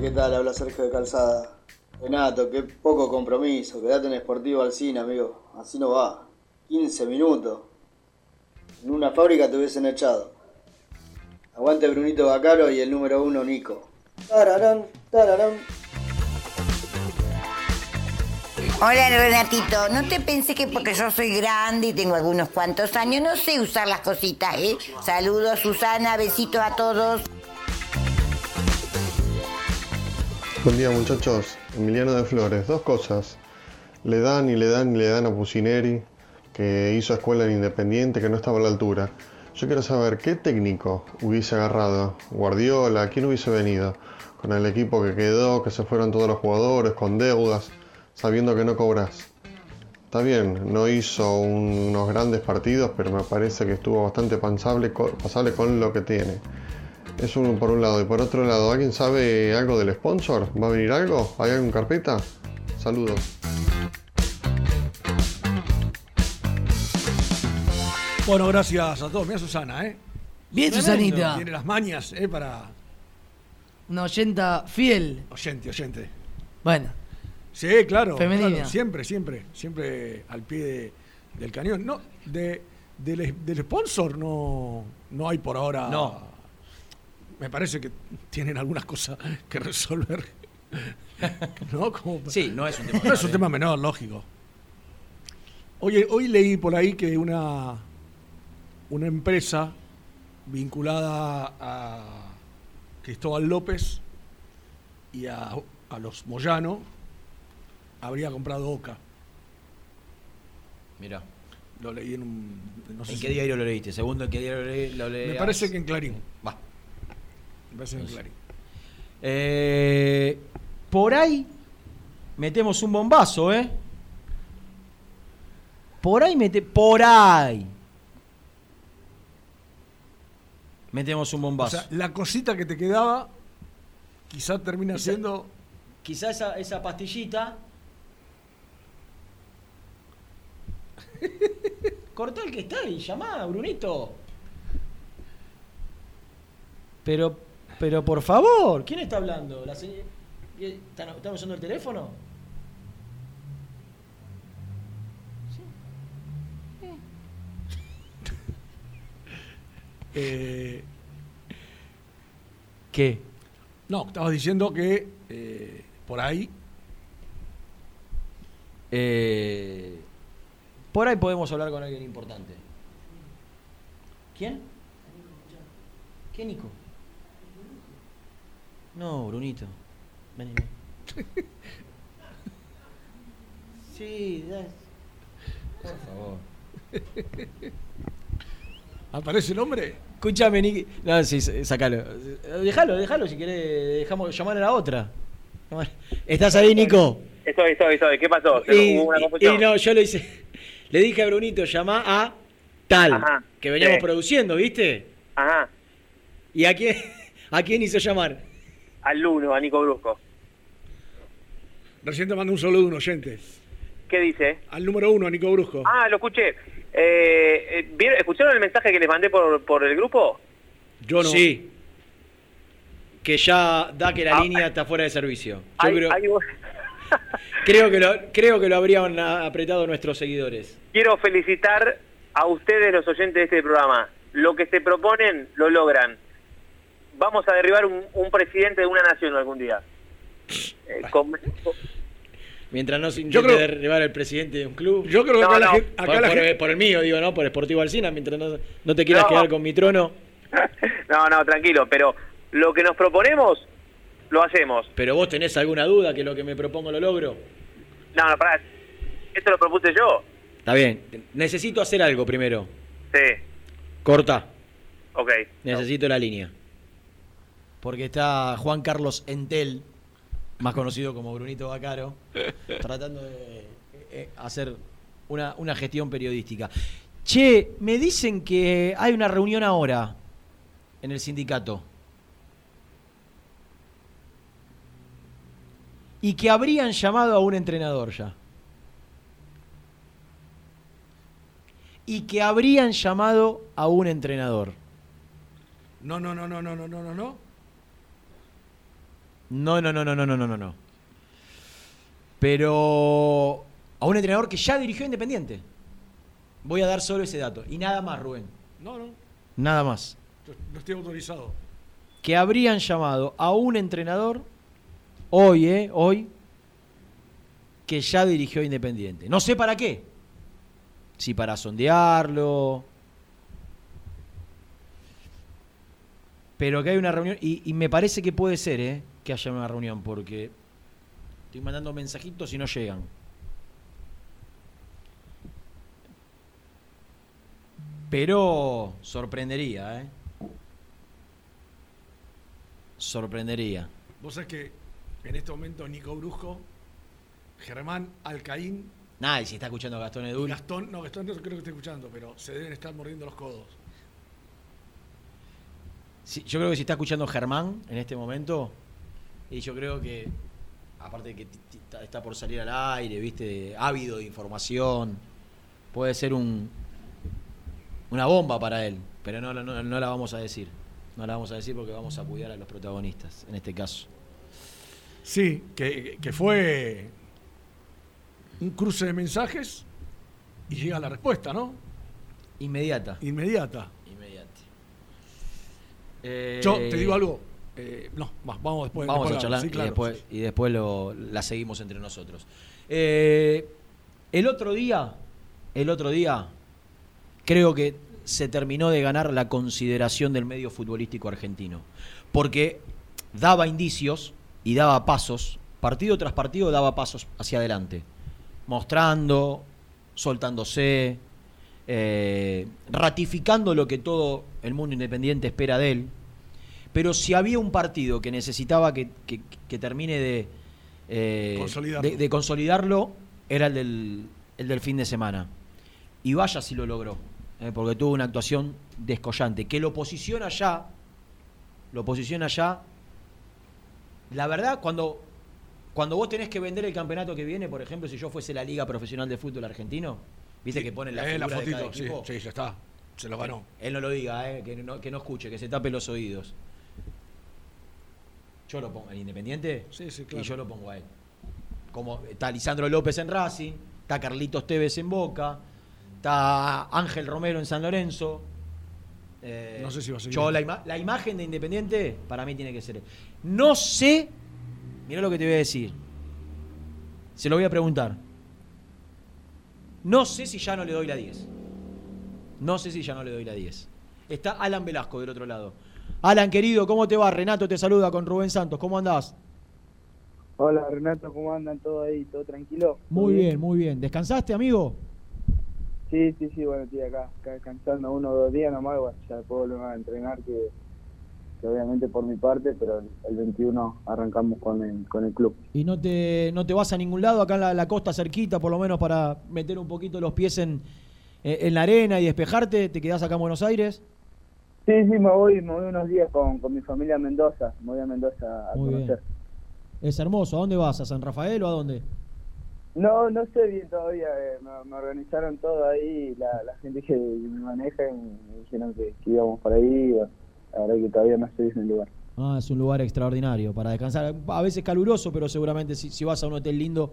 ¿Qué tal? Habla Sergio de Calzada. Renato, qué poco compromiso. Quédate en Sportivo al cine, amigo. Así no va. 15 minutos. En una fábrica te hubiesen echado. Aguante Brunito Bacaro y el número uno Nico. Tararán, tararán. Hola Renatito, no te pensé que porque yo soy grande y tengo algunos cuantos años, no sé usar las cositas, ¿eh? Saludos Susana, besitos a todos. Buen día muchachos, Emiliano de Flores, dos cosas. Le dan y le dan y le dan a Pusineri, que hizo escuela en Independiente, que no estaba a la altura. Yo quiero saber qué técnico hubiese agarrado, Guardiola, quién hubiese venido, con el equipo que quedó, que se fueron todos los jugadores, con deudas, sabiendo que no cobras. Está bien, no hizo un- unos grandes partidos, pero me parece que estuvo bastante pasable con lo que tiene. Eso uno por un lado. Y por otro lado, ¿alguien sabe algo del sponsor? ¿Va a venir algo? ¿Hay algo en carpeta? Saludos. Bueno, gracias a todos. Mira Susana, ¿eh? Bien, Tremendo. Susanita. Tiene las mañas, ¿eh? Para. Una oyenta fiel. Oyente, oyente. Bueno. Sí, claro. Femenina. claro, siempre, siempre. Siempre al pie de- del cañón. No, de, del, del sponsor no, no hay por ahora. No. Me parece que tienen algunas cosas que resolver. ¿No? Como- Sí, no es un tema No es un menor, tema menor, lógico. Hoy, hoy leí por ahí que una, una empresa vinculada a Cristóbal López y a, a los Moyano habría comprado Oca. Mira. Lo leí en un. no sé ¿En si- qué diario lo leíste? Segundo, ¿en qué diario lo, leí- lo leías? Me parece que en Clarín. Va. En Clarín. Eh, por ahí metemos un bombazo, ¿eh? Por ahí mete. Por ahí. Metemos un O bombazo. sea, la cosita que te quedaba, quizá termina Quizá- siendo. Quizá esa, esa pastillita. Cortá el que está y llamá, Brunito. Pero, pero por favor, ¿quién está hablando? ¿La señ- ¿Están, están usando el teléfono? eh, ¿Qué? no, estabas diciendo que eh, por ahí. Eh, por ahí podemos hablar con alguien importante. ¿Quién? ¿Qué Nico? No, Brunito. Vení, vení. Sí, da- por favor. ¿Aparece el hombre? Escúchame, Nicky. No, sí, sacalo. Déjalo, déjalo si querés. Dejamos llamar a la otra. ¿Estás ahí, Nico? Estoy, estoy, estoy. ¿Qué pasó? ¿Se- Y, ¿Hubo una y- confusión? y no, yo le hice. Le dije a Brunito, llama a tal. Ajá, que veníamos sí. produciendo, ¿viste? Ajá. ¿Y a quién, a quién hizo llamar? Al Luno, a Nico Brusco. Recién te mandé un saludo de un oyente. ¿Qué dice? Al número uno, a Nico Brusco. Ah, lo escuché. Eh, eh, ¿vieron- ¿Escucharon el mensaje que les mandé por, por el grupo? Yo no. Sí. Que ya da que la Ah, línea está fuera de servicio. Yo Hay- creo, hay un- creo, que lo, creo que lo habrían apretado nuestros seguidores. Quiero felicitar a ustedes, los oyentes de este programa. Lo que se proponen, lo logran. Vamos a derribar un, un presidente de una nación algún día. Eh, con- Mientras no se intente creo- derribar al presidente de un club. Yo creo que No, acá la no. gente. acá por, la por- gente- por el mío, digo, ¿no? Por Sportivo Alcina, mientras no, no te quieras No. quedar con mi trono. No, no, tranquilo, pero lo que nos proponemos, lo hacemos. Pero vos tenés alguna duda que lo que me propongo lo logro. No, no, pará. Esto lo propuse yo. Está bien. Necesito hacer algo primero. Sí, Corta. ok. Necesito la línea. Porque está Juan Carlos Entel, más conocido como Brunito Bacaro, tratando de eh, hacer una, una gestión periodística. Che, me dicen que hay una reunión ahora en el sindicato. Y que habrían llamado a un entrenador ya. Y que habrían llamado a un entrenador. No, no, no, no, no, no, no, no, no. No, no, no, no, no, no, no, no. Pero a un entrenador que ya dirigió Independiente. Voy a dar solo ese dato. Y nada más, Rubén. No, no. Nada más. No estoy autorizado. Que habrían llamado a un entrenador hoy, ¿eh? Hoy, que ya dirigió Independiente. No sé para qué. Si para sondearlo. Pero que hay una reunión. Y, y me parece que puede ser, ¿eh? Que haya una reunión. Porque estoy mandando mensajitos y no llegan. Pero sorprendería, ¿eh? Sorprendería. Vos sabés que en este momento Nico Brusco, Germán Alcaín Nada, y si está escuchando a Gastón Edul. Gastón, no, Gastón no creo que esté escuchando, pero se deben estar mordiendo los codos. Sí, yo creo que si está escuchando Germán en este momento, y yo creo que, aparte de que está- por salir al aire, viste, ávido de información, puede ser un una bomba para él, pero no, no, no la vamos a decir. No la vamos a decir porque vamos a cuidar a los protagonistas, en este caso. Sí, que, que fue un cruce de mensajes y llega la respuesta, ¿no? Inmediata. Inmediata. Inmediata. Yo te digo algo. Eh, no, va- vamos después. Vamos a charlar sí, claro. y después, y después lo, la seguimos entre nosotros. Eh, el otro día, el otro día, creo que se terminó de ganar la consideración del medio futbolístico argentino. Porque daba indicios y daba pasos, partido tras partido daba pasos hacia adelante, mostrando soltándose, eh, ratificando lo que todo el mundo independiente espera de él. Pero si había un partido que necesitaba que, que- que termine de, eh, Consolidarlo. de, de consolidarlo, era el del, el del fin de semana. Y vaya si lo logró, eh, porque tuvo una actuación descollante, que lo posiciona ya, lo posiciona ya. La verdad, cuando, cuando vos tenés que vender el campeonato que viene, por ejemplo, si yo fuese la Liga Profesional de Fútbol Argentino, viste que ponen la, Eh, figura la de cada fotito, sí, equipo? sí, ya está. Se lo ganó. Él no lo diga, eh, que, no, que no escuche, que se tape los oídos. Yo lo pongo, el Independiente, Sí, sí, claro. y yo lo pongo a él. Como está Lisandro López en Racing, está Carlitos Tevez en Boca, está Ángel Romero en San Lorenzo. Eh, No sé si va a seguir. Yo la, ima- la imagen de Independiente para mí tiene que ser. él. No sé, mira lo que te voy a decir. Se lo voy a preguntar. No sé si ya no le doy la 10. No sé si ya no le doy la 10. Está Alan Velasco del otro lado. Alan, querido, ¿cómo te va? Renato te saluda con Rubén Santos. ¿Cómo andás? Hola Renato, ¿cómo andan? ¿Todo ahí? ¿Todo tranquilo? Muy bien, muy bien. ¿Descansaste, amigo? Sí, sí, sí, bueno, estoy acá, acá descansando uno o dos días nomás, bueno, ya después volvemos a entrenar, que, que obviamente por mi parte, pero el, el 21 arrancamos con el, con el club. ¿Y no te, no te vas a ningún lado acá en la, la costa cerquita, por lo menos para meter un poquito los pies en, eh, en la arena y despejarte? ¿Te quedás acá en Buenos Aires? Sí, sí, me voy, me voy unos días con, con mi familia a Mendoza, me voy a Mendoza a Muy bien. conocer. Es hermoso. ¿A dónde vas? ¿A San Rafael o a dónde? No, no sé bien todavía, eh, me, me organizaron todo ahí, la, la gente que me maneja me dijeron que, que íbamos por ahí, bueno, la verdad que todavía no estoy en el lugar. Ah, es un lugar extraordinario para descansar. A veces caluroso, pero seguramente si, si vas a un hotel lindo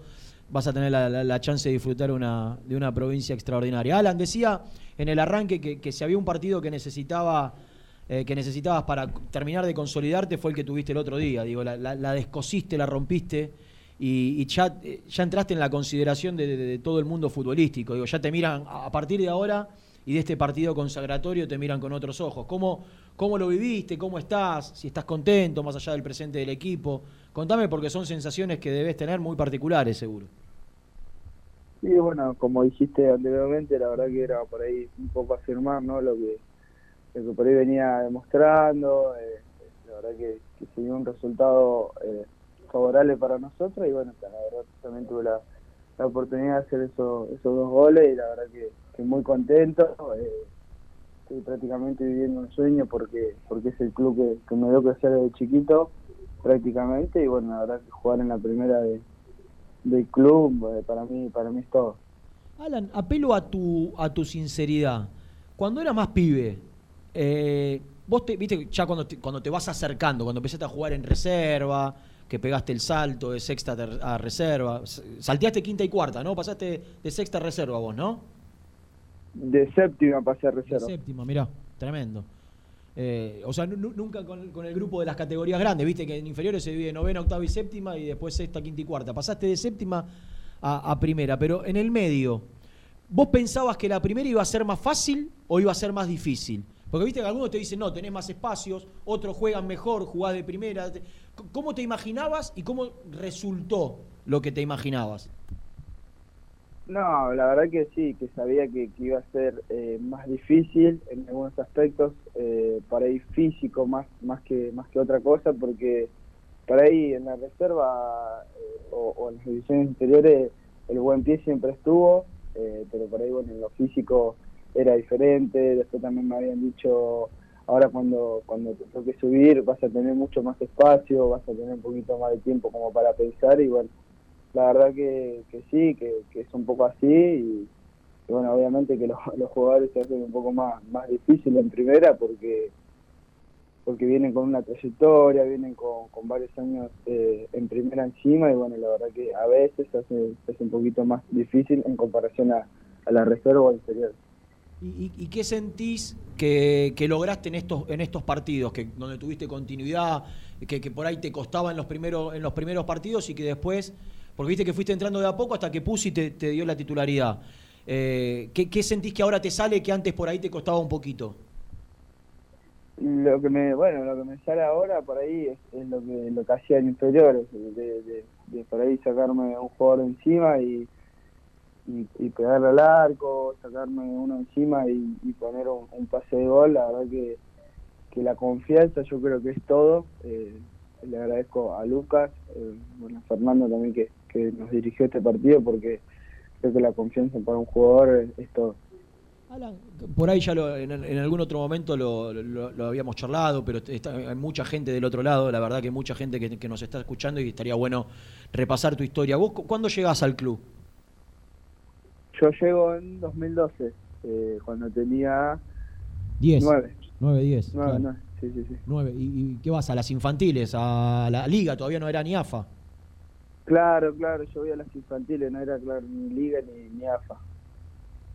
vas a tener la, la- la chance de disfrutar una, de una provincia extraordinaria. Alan decía en el arranque que, que si había un partido que necesitaba eh, que necesitabas para terminar de consolidarte fue el que tuviste el otro día. Digo, la, descosiste, la rompiste y, eh, ya entraste en la consideración de, de- todo el mundo futbolístico. Digo, ya te miran a partir de ahora y de este partido consagratorio te miran con otros ojos. ¿Cómo, ¿Cómo lo viviste? ¿Cómo estás? Si estás contento más allá del presente del equipo. Contame porque son sensaciones que debes tener muy particulares seguro. Sí, bueno, como dijiste anteriormente, la verdad que era por ahí un poco afirmar, ¿no? Lo que, por ahí venía demostrando, eh, la verdad que, que se dio un resultado eh, favorable para nosotros y bueno, la verdad también tuve la, la oportunidad de hacer eso, esos dos goles y la verdad que, que muy contento. eh, estoy prácticamente viviendo un sueño porque porque es el club que, que me dio crecer desde chiquito prácticamente y bueno, la verdad que jugar en la primera de, del club eh, para mí para mí es todo. Alan, apelo a tu, a tu sinceridad. Cuando era más pibe, eh, vos te, viste, ya cuando te, cuando te vas acercando, cuando empezaste a jugar en reserva, que pegaste el salto de sexta a reserva, salteaste quinta y cuarta, ¿no? Pasaste de sexta a reserva vos, ¿no? De séptima pasé a De reserva. séptima, mirá, tremendo. Eh, o sea, nu- nu- nunca con, el grupo de las categorías grandes, viste que en inferiores se divide novena, octava y séptima y después sexta, quinta y cuarta. Pasaste de séptima a, a primera, pero en el medio, ¿vos pensabas que la primera iba a ser más fácil o iba a ser más difícil? Porque viste que algunos te dicen, no, tenés más espacios, otros juegan mejor, jugás de primera. ¿Cómo te imaginabas y cómo resultó lo que te imaginabas? No, la verdad que sí, que sabía que, que iba a ser eh, más difícil en algunos aspectos, eh, para ahí físico más más que más que otra cosa, porque para ahí en la reserva eh, o, o en las divisiones inferiores el buen pie siempre estuvo, eh, pero por ahí bueno en lo físico era diferente. Después también me habían dicho ahora cuando cuando te toque subir vas a tener mucho más espacio, vas a tener un poquito más de tiempo como para pensar y bueno la verdad que, que sí, que, que es un poco así y, bueno, obviamente que los, los jugadores se hacen un poco más, más difícil en primera porque porque vienen con una trayectoria, vienen con, con varios años eh, en primera encima y bueno, la verdad que a veces hace, hace un poquito más difícil en comparación a, a la reserva o inferior. ¿Y, y- y qué sentís que, que lograste en estos, en estos partidos, que, donde tuviste continuidad, que, que por ahí te costaba en los, primeros, en los primeros partidos y que después, porque viste que fuiste entrando de a poco hasta que Pusi te, te dio la titularidad? Eh, ¿qué, sentís que ahora te sale que antes por ahí te costaba un poquito? Lo que me, bueno, lo que me sale ahora por ahí es, lo que lo que hacía en inferiores, de, de, de por ahí sacarme un jugador encima y, y, pegarle al arco, sacarme uno encima y, poner un, un pase de gol, la verdad que, que la confianza yo creo que es todo. Eh, le agradezco a Lucas, eh, bueno, a Fernando también que, que nos dirigió este partido porque creo que la confianza para un jugador es, es todo. Alan, por ahí ya lo- en, en algún otro momento lo, lo- lo habíamos charlado, pero está- hay mucha gente del otro lado, la verdad que hay mucha gente que, que nos está escuchando y estaría bueno repasar tu historia. ¿Vos cu- cuándo llegás al club? Yo llego en 2012, eh, cuando tenía 10. nueve. 9, 10. Nueve, nueve, sí, sí, sí. 9. ¿Y, y qué vas? ¿A las infantiles? ¿A la liga? Todavía no era ni AFA. Claro, claro, yo voy a las infantiles, no era claro ni liga ni, ni AFA.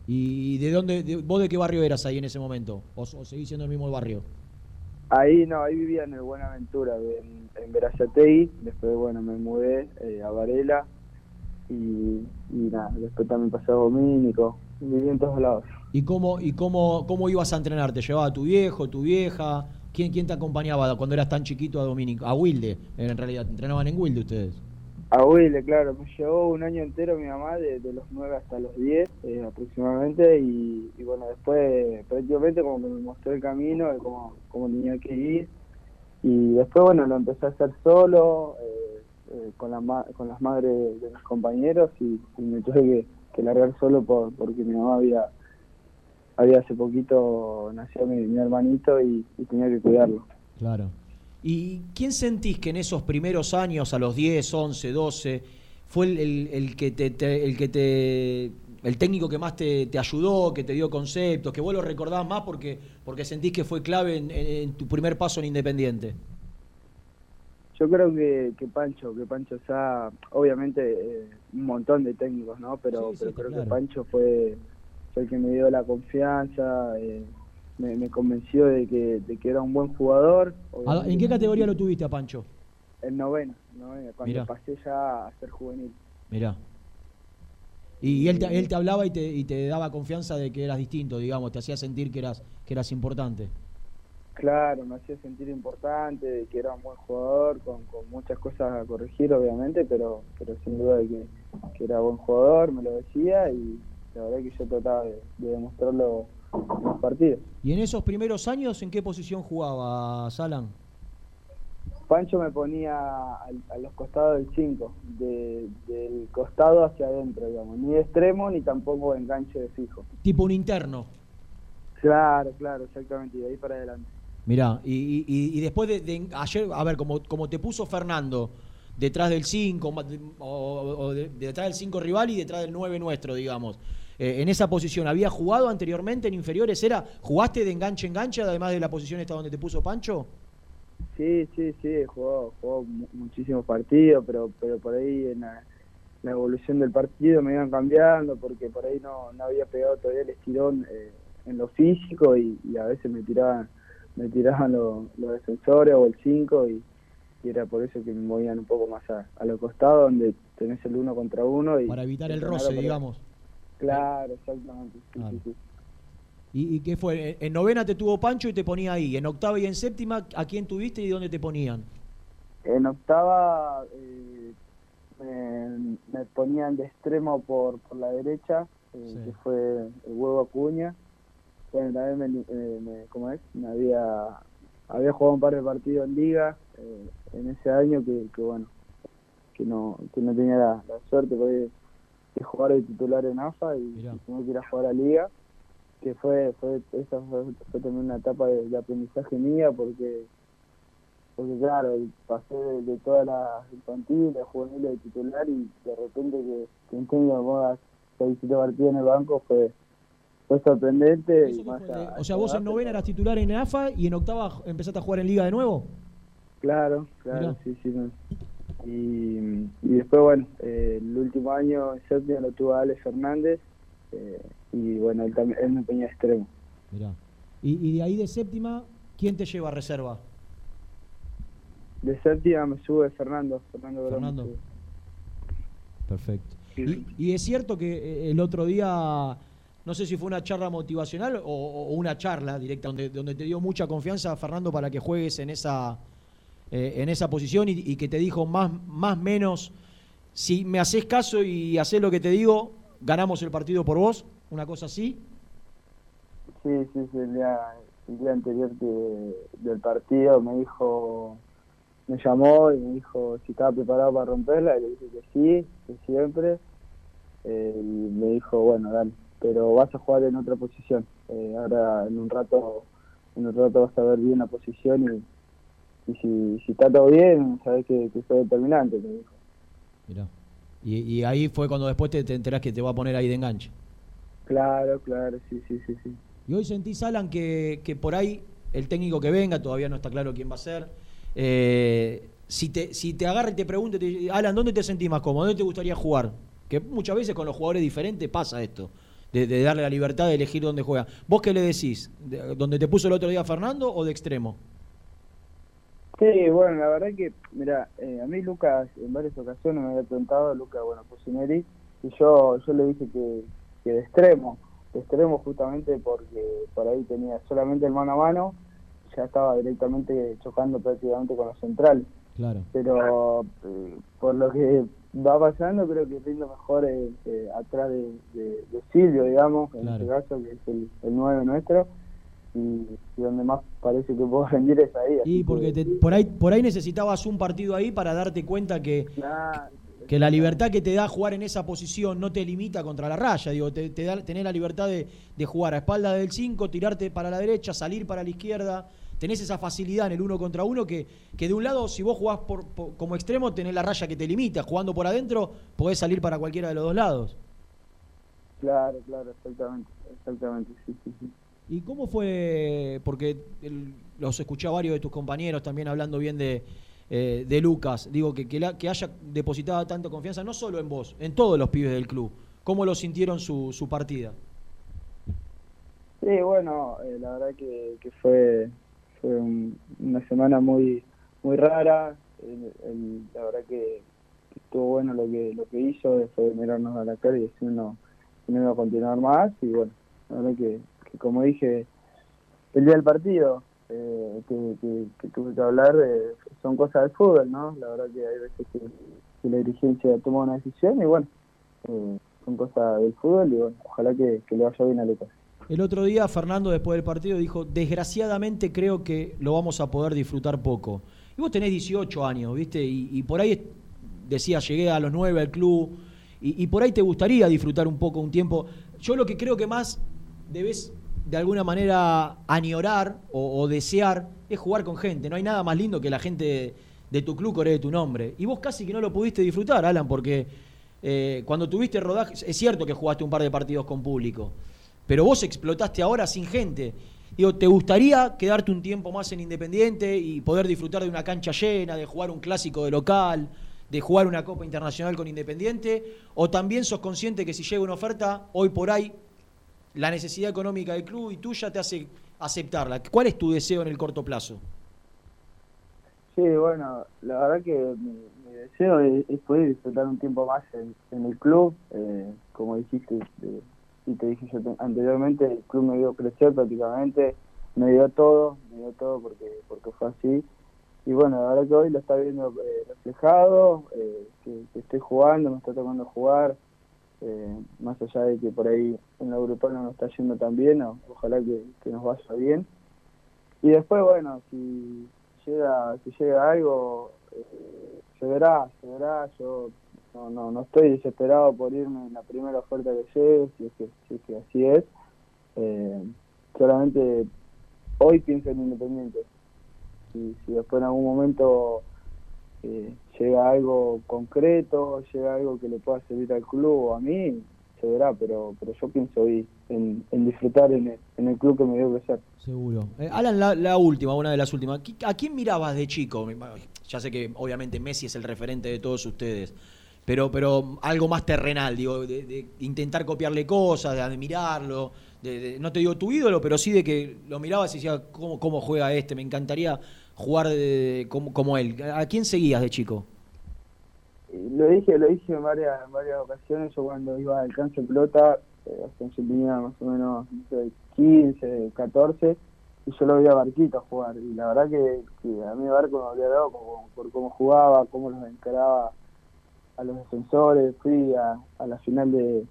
¿Y de dónde, de- vos de qué barrio eras ahí en ese momento? ¿O, o seguís siendo el mismo barrio? Ahí no, ahí vivía en el Buenaventura, en, en Verazategui, después bueno me mudé eh, a Varela y, y nada, después también pasé a Domínico, viví en todos lados. ¿Y cómo, y cómo, cómo ibas a entrenar? ¿Te llevaba tu viejo, tu vieja? ¿Quién, quién te acompañaba cuando eras tan chiquito a Domínico? A Wilde, en realidad. ¿Entrenaban en Wilde ustedes? A Wilde, claro, me llevó un año entero mi mamá, de, de los 9 hasta los 10 eh, aproximadamente, y, bueno, después prácticamente como que me mostró el camino de cómo, cómo tenía que ir, y después bueno, lo empecé a hacer solo, eh, eh, con, la con las madres de mis compañeros, y, me tuve que, que largar solo por, porque mi mamá había, había hace poquito nació mi, mi hermanito y, y tenía que cuidarlo. Claro. ¿Y quién sentís que en esos primeros años, a los 10, 11, 12, fue el, el- el que te, te- el que te el técnico que más te, te ayudó, que te dio conceptos, que vos lo recordás más porque, porque sentís que fue clave en, en- en tu primer paso en Independiente? Yo creo que, que Pancho, que Pancho Sá, obviamente eh, un montón de técnicos, ¿no? Pero, pero creo claro. que Pancho fue, fue el que me dio la confianza, eh, me, me convenció de que, de que era un buen jugador. ¿A- obviamente. ¿En qué categoría lo tuviste a Pancho? En novena, novena, cuando Mirá. pasé ya a ser juvenil. Mirá. Y él te, él te hablaba y te, y te daba confianza de que eras distinto, digamos, te hacía sentir que eras, que eras importante. Claro, me hacía sentir importante, de que era un buen jugador, con, con muchas cosas a corregir, obviamente, pero, pero sin duda de que, que era buen jugador, me lo decía y la verdad que yo trataba de, de demostrarlo los partidos. ¿Y en esos primeros años en qué posición jugaba Salan? Pancho me ponía al- a, los costados del 5, de, del costado hacia adentro, digamos, ni de extremo ni tampoco de enganche de fijo. Tipo un interno. Claro, claro, exactamente, y de ahí para adelante. Mirá, y, y- y después de, de ayer, a ver, como, como te puso Fernando, detrás del 5, o, o de- detrás del 5 rival y detrás del 9 nuestro, digamos. Eh, en esa posición, ¿había jugado anteriormente en inferiores? ¿Era, ¿Jugaste de enganche a enganche, además de la posición esta donde te puso Pancho? Sí, sí, sí, jugó, jugó mu- muchísimos partidos, pero pero por ahí en la, la evolución del partido me iban cambiando porque por ahí no, no había pegado todavía el estirón eh, en lo físico y, y a veces me tiraban me tiraban lo- los defensores o el 5 y, y era por eso que me movían un poco más a, a los costados donde tenés el uno contra uno y Para evitar el roce, digamos. Claro, exactamente. sí, Claro. sí, sí. ¿Y, y qué fue? En- En novena te tuvo Pancho y te ponía ahí. En octava y en séptima, ¿a quién tuviste y dónde te ponían? En octava eh, me, me ponían de extremo por, por la derecha, eh, Sí. que fue el huevo Acuña. Bueno, también me, eh, me- ¿cómo es? Me había, había jugado un par de partidos en liga en ese año que, que bueno, que no, que no tenía la, la suerte de, de jugar de titular en AFA y, tuve que ir a jugar a liga que fue, fue esa fue, fue también una etapa de, de aprendizaje mía porque porque claro, pasé de, de todas las infantiles, juveniles de titular y de repente que, que un técnico ponga 6 7 partidos en el banco fue, fue sorprendente. y más a- O sea, vos en novena eras titular en AFA y en octava empezaste a jugar en Liga de nuevo. Claro, claro, Mirá. sí, sí. no. Y, y después, bueno, eh, el último año en séptima lo tuvo Alex Fernández eh, y bueno, él, también, él me ponía extremo. Mirá. Y, y de ahí de séptima, ¿quién te lleva a reserva? De séptima me sube Fernando, Fernando Fernando. Perfecto. Y, y es cierto que eh, el otro día, no sé si fue una charla motivacional o, o una charla directa, donde, donde te dio mucha confianza Fernando para que juegues en esa, eh, en esa posición y, y que te dijo más más menos, si me haces caso y haces lo que te digo, ganamos el partido por vos, una cosa así. Sí, sí, sí, el día, el día anterior que, del partido me dijo, me llamó y me dijo si estaba preparado para romperla y le dije que sí, que siempre. Eh, y me dijo, bueno, dale, pero vas a jugar en otra posición. Eh, ahora en un rato, en un rato vas a ver bien la posición y, y si, si está todo bien, sabes que, que soy determinante, me dijo. Mirá. Y, y ahí fue cuando después te, te enterás que te va a poner ahí de enganche. Claro, claro, sí, sí, sí, sí. Y hoy sentís, Alan, que, que por ahí el técnico que venga, todavía no está claro quién va a ser. eh, si, te, si te agarra y te pregunta, te- Alan, ¿dónde te sentís más cómodo? ¿Dónde te gustaría jugar? Que muchas veces con los jugadores diferentes pasa esto, de, de darle la libertad de elegir dónde juega. ¿Vos qué le decís? ¿De- ¿Dónde te puso el otro día Fernando o de extremo? Sí, bueno, la verdad que, mira, a mí Lucas en varias ocasiones me había preguntado, Lucas, bueno, Pusineri, y yo, yo le dije que, que de extremo, de extremo justamente porque por ahí tenía solamente el mano a mano, ya estaba directamente chocando prácticamente con los centrales. Claro. Pero eh, por lo que va pasando, creo que rindo mejor eh, eh, atrás de, de- de Silvio, digamos, en Claro. este caso, que es el, el 9 nuestro, y, y donde más parece que puedo rendir es ahí. Y porque te- por ahí por ahí necesitabas un partido ahí para darte cuenta que, que la libertad que te da jugar en esa posición no te limita contra la raya, digo, te, te da tener la libertad de, de jugar a espalda del 5, tirarte para la derecha, salir para la izquierda, tenés esa facilidad en el uno contra uno que, que de un lado, si vos jugás por, por- como extremo, tenés la raya que te limita, jugando por adentro, podés salir para cualquiera de los dos lados. Claro, claro, exactamente, exactamente, sí, sí, sí. ¿Y cómo fue? Porque los escuché a varios de tus compañeros también hablando bien de, eh, de Lucas. Digo, que, que, haya depositado tanta confianza, no solo en vos, en todos los pibes del club. ¿Cómo lo sintieron su, su partida? Sí, bueno, eh, la verdad que, que fue, fue un- una semana muy muy rara. La verdad que, estuvo bueno lo que lo que hizo, fue mirarnos a la cara y decir no, que no iba a continuar más. Y bueno, la verdad que, como dije el día del partido, eh, que, que, que tuve que hablar, eh, son cosas del fútbol, ¿no? La verdad que hay veces que, que la dirigencia toma una decisión y bueno, eh, son cosas del fútbol y bueno, ojalá que, le vaya bien a Lucas. El otro día Fernando después del partido dijo, desgraciadamente creo que lo vamos a poder disfrutar poco. Y vos tenés 18 años, ¿viste? Y, y por ahí decía, llegué a los 9 al club, y, y por ahí te gustaría disfrutar un poco, un tiempo. Yo lo que creo que más debes de alguna manera añorar o, desear es jugar con gente. No hay nada más lindo que la gente de, de tu club coree tu nombre. Y vos casi que no lo pudiste disfrutar, Alan, porque eh, cuando tuviste rodaje, es cierto que jugaste un par de partidos con público, pero vos explotaste ahora sin gente. Digo, ¿te gustaría quedarte un tiempo más en Independiente y poder disfrutar de una cancha llena, de jugar un clásico de local, de jugar una Copa Internacional con Independiente? ¿O también sos consciente que si llega una oferta, hoy por ahí, la necesidad económica del club y tuya te hace aceptarla? ¿Cuál es tu deseo en el corto plazo? Sí, bueno, la verdad que mi, mi deseo es, poder disfrutar un tiempo más en, el club. Eh, como dijiste eh, y te dije yo te- anteriormente, el club me vio crecer prácticamente, me dio todo, me dio todo porque porque fue así. Y bueno, la verdad que hoy lo está viendo eh, reflejado, eh, que, que estoy jugando, me está tocando jugar, eh, más allá de que por ahí en la grupal no nos está yendo tan bien, o- ojalá que, que nos vaya bien. Y después, bueno, si llega si llega algo, eh, se verá, se verá. Yo no, no, no estoy desesperado por irme en la primera oferta que llegue, si es que, si es que así es. Eh, solamente hoy pienso en Independiente. Si, si después en algún momento eh, llega algo concreto, llega algo que le pueda servir al club o a mí, se verá, pero pero yo pienso hoy en, disfrutar en el, en el club que me dio crecer. Seguro. Eh, Alan, la, última, una de las últimas. ¿Qui- ¿A quién mirabas de chico? Ya sé que obviamente Messi es el referente de todos ustedes, pero, pero algo más terrenal, digo, de, intentar copiarle cosas, de admirarlo. No te digo tu ídolo, pero sí de que lo mirabas y decías, ¿cómo, cómo juega este? Me encantaría jugar de- como, como él. ¿A quién seguías de chico? Y Lo dije, lo dije en varias, en varias ocasiones, yo cuando iba al alcance de pelota, eh, yo tenía más o menos no sé, 15, 14, y yo lo veía a Barquito jugar, y la verdad que, a mí Barco me había dado como- por cómo jugaba, cómo los encaraba a los defensores, fui a, a la final de,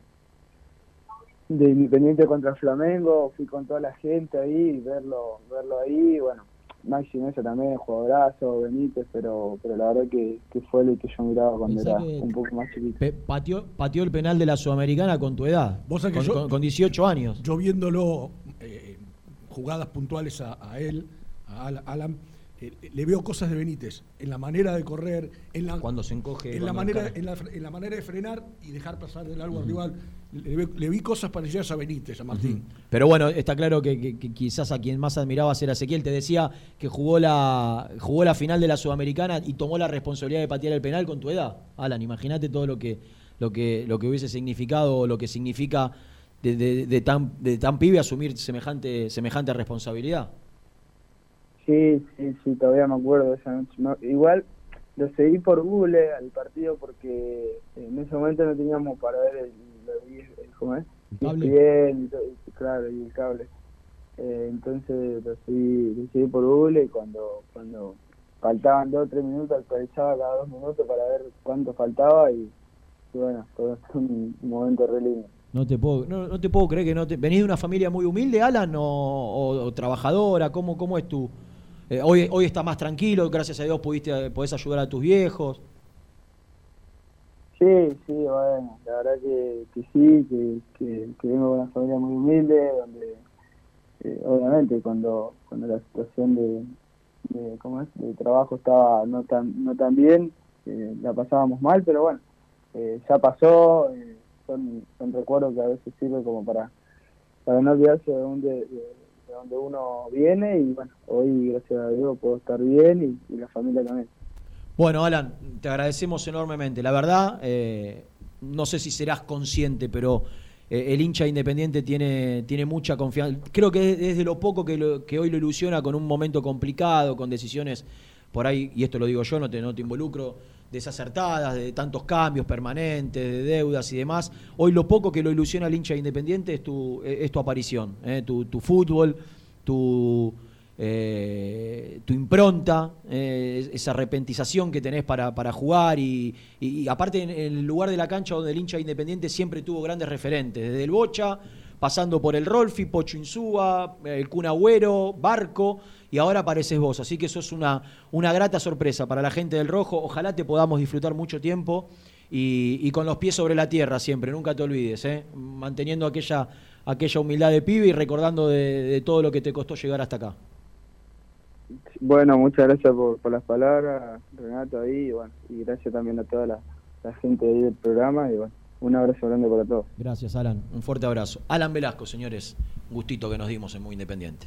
de Independiente contra Flamengo, fui con toda la gente ahí, verlo, verlo ahí, bueno, Maxi Mesa también, jugadorazo, Benítez, pero, pero la verdad que, que fue el que yo miraba cuando Pensá era un poco más chiquito. Pe- pateó, pateó el penal de la Sudamericana con tu edad. Vos sabés que con, yo- con- con 18 años. Yo viéndolo, eh, jugadas puntuales a, a él, a Al- Alan, eh, le veo cosas de Benítez, en la manera de correr, en la, Cuando se encoge. en la, manera, en, la, en la manera de frenar y dejar pasar del largo al rival. Le, ve- le vi cosas parecidas a Benítez, a Martín. Pero bueno, está claro que, que- que quizás a quien más admirabas era Ezequiel. Te decía que jugó la, jugó la final de la Sudamericana y tomó la responsabilidad de patear el penal con tu edad. Alan, imagínate todo lo que, lo que, lo que hubiese significado o lo que significa de, de- de tan, de tan pibe asumir semejante, semejante responsabilidad. Sí, sí, sí, todavía me acuerdo de esa noche. No, igual lo seguí por Google al partido porque en ese momento no teníamos para ver el, el, el- ¿cómo es? cable. Y y claro, y el cable. Eh, entonces lo seguí, lo seguí por Google y cuando, cuando faltaban dos o tres minutos actualizaba cada dos minutos para ver cuánto faltaba y, y bueno, todo fue un, un momento re lindo. No te puedo, no, no te puedo creer que no te. ¿Venís de una familia muy humilde, Alan, o, o- o trabajadora? ¿Cómo, cómo es tu.? eh, hoy, hoy estás más tranquilo, gracias a Dios pudiste, podés ayudar a tus viejos. Sí, sí, bueno, la verdad que, que sí, que, que, vengo de una familia muy humilde, donde eh, obviamente cuando, cuando la situación de, ¿cómo es? de trabajo estaba no tan, no tan bien, eh, la pasábamos mal, pero bueno, eh, ya pasó, son, son recuerdos que a veces sirven como para, para no olvidarse de donde, de, de donde uno viene y bueno, hoy gracias a Dios puedo estar bien y, y la familia también. Bueno, Alan, te agradecemos enormemente. La verdad, eh, no sé si serás consciente, pero eh, el hincha independiente tiene, tiene mucha confianza. Creo que es, es de lo poco que, hoy lo ilusiona con un momento complicado, con decisiones por ahí, y esto lo digo yo, no te, involucro, desacertadas, de tantos cambios permanentes, de deudas y demás. Hoy lo poco que lo ilusiona al hincha independiente es tu, es tu aparición, eh, tu fútbol, tu, eh, tu impronta, eh, esa repentización que tenés para, jugar y, aparte en, el lugar de la cancha donde el hincha independiente siempre tuvo grandes referentes, desde el Bocha, pasando por el Rolfi, Pocho Insúa, el Kun Agüero, Barco y ahora apareces vos, así que eso es una, una grata sorpresa para la gente del Rojo, ojalá te podamos disfrutar mucho tiempo y, y con los pies sobre la tierra siempre, nunca te olvides, ¿eh? manteniendo aquella, aquella humildad de pibe y recordando de- de todo lo que te costó llegar hasta acá. Bueno, muchas gracias por, por las palabras, Renato, ahí, y bueno, y gracias también a toda la, la gente ahí del programa, y bueno, un abrazo grande para todos. Gracias, Alan. Un fuerte abrazo. Alan Velasco, señores. Gustito que nos dimos en Muy Independiente.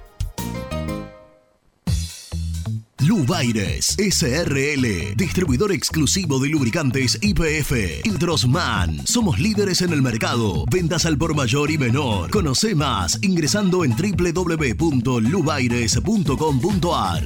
Lubaires SRL, distribuidor exclusivo de lubricantes IPF. Introsman, somos líderes en el mercado. Ventas al por mayor y menor. Conoce más ingresando en www.lubaires.com.ar.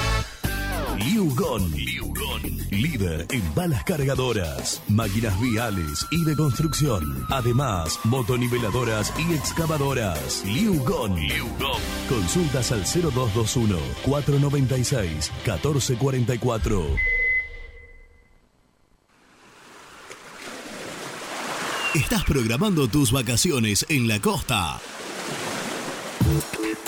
Liugon. Gon, líder en balas cargadoras, máquinas viales y de construcción. Además, motoniveladoras y excavadoras. Liu Gon. Consultas al 0221 496 1444. Estás programando tus vacaciones en la costa.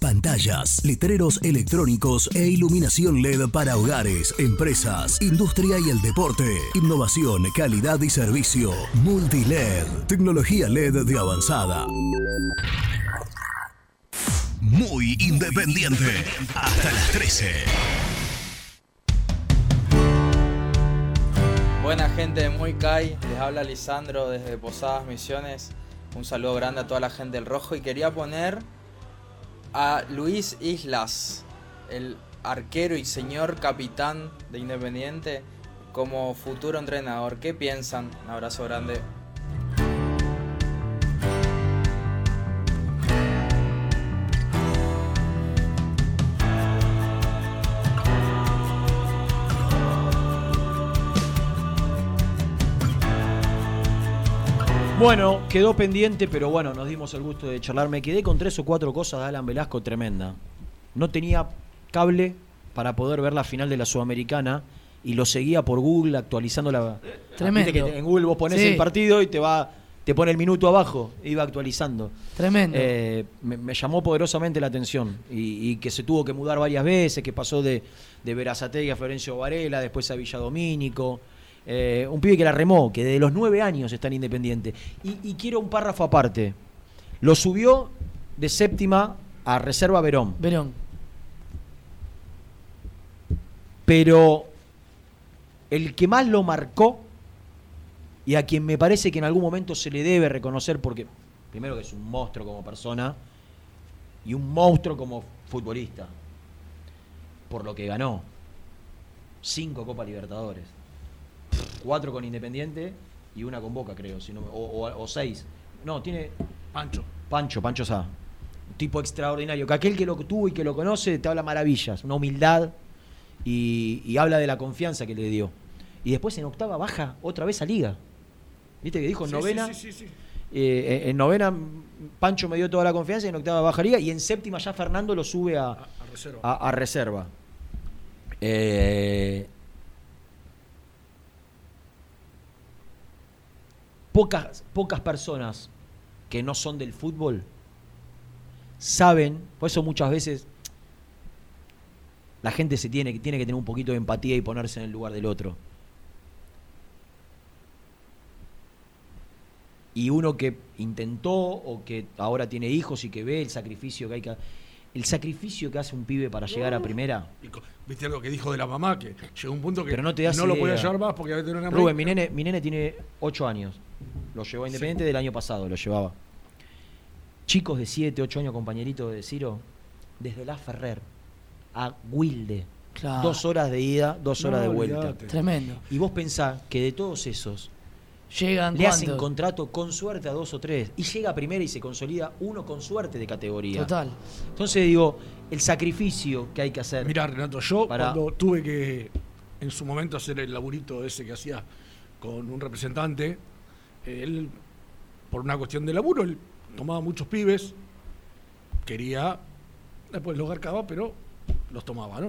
Pantallas, letreros electrónicos e iluminación LED para hogares, empresas, industria y el deporte. Innovación, calidad y servicio. Multiled, tecnología LED de avanzada. Muy independiente. Hasta las 13. Buena gente de Muy Kai, les habla Lisandro desde Posadas Misiones. Un saludo grande a toda la gente del Rojo y quería poner a Luis Islas, el arquero y señor capitán de Independiente, como futuro entrenador. ¿Qué piensan? Un abrazo grande. Bueno, quedó pendiente, pero bueno, nos dimos el gusto de charlar. Me quedé con tres o cuatro cosas de Alan Velasco tremenda. No tenía cable para poder ver la final de la Sudamericana y lo seguía por Google actualizando la. Tremendo. Que en Google vos pones Sí. el partido y te va te pone el minuto abajo, iba actualizando. Tremendo. Eh, me, me llamó poderosamente la atención y, y que se tuvo que mudar varias veces, que pasó de, de Verazategui a Florencio Varela, después a Villadomínico. Eh, un pibe que la remó, que desde los nueve años está en Independiente. Y, y quiero un párrafo aparte. Lo subió de séptima a Reserva Verón. Verón. Pero el que más lo marcó y a quien me parece que en algún momento se le debe reconocer, porque primero que es un monstruo como persona y un monstruo como futbolista, por lo que ganó. Cinco Copa Libertadores, cuatro con Independiente y una con Boca, creo, si no, o, o- o seis. No, tiene. Pancho. Pancho, Pancho Sá. Un tipo extraordinario. Que aquel que lo tuvo y que lo conoce te habla maravillas, una humildad y, y habla de la confianza que le dio. Y después en octava baja otra vez a Liga. ¿Viste que dijo en Sí, novena? sí, sí, sí, sí. eh, en novena Pancho me dio toda la confianza y en octava baja Liga. Y en séptima ya Fernando lo sube a, A reserva. a reserva. Eh, pocas, pocas personas que no son del fútbol saben, por eso muchas veces la gente se tiene, tiene que tener un poquito de empatía y ponerse en el lugar del otro. Y uno que intentó o que ahora tiene hijos y que ve el sacrificio que hay que el sacrificio que hace un pibe para llegar a primera. ¿Viste algo que dijo de la mamá? Que llegó un punto que Pero no te das lo podía llevar más porque había tenido una Rubén, mi nene, mi nene tiene 8 años. Lo llevó a Independiente del año pasado, lo llevaba. Chicos de 7, 8 años, compañeritos de Ciro, desde La Ferrer a Wilde. Claro. Dos horas de ida, dos horas No, de vuelta. olvidate. Tremendo. Y vos pensás que de todos esos Llegan le hacen contrato con suerte a dos o tres. Y llega a primera y se consolida uno con suerte de categoría. Total. Entonces digo, el sacrificio que hay que hacer. Mirá, Renato, yo para- cuando tuve que en su momento hacer el laburito ese que hacía con un representante, él, por una cuestión de laburo, él tomaba muchos pibes, quería, después los garcaba, pero los tomaba, ¿no?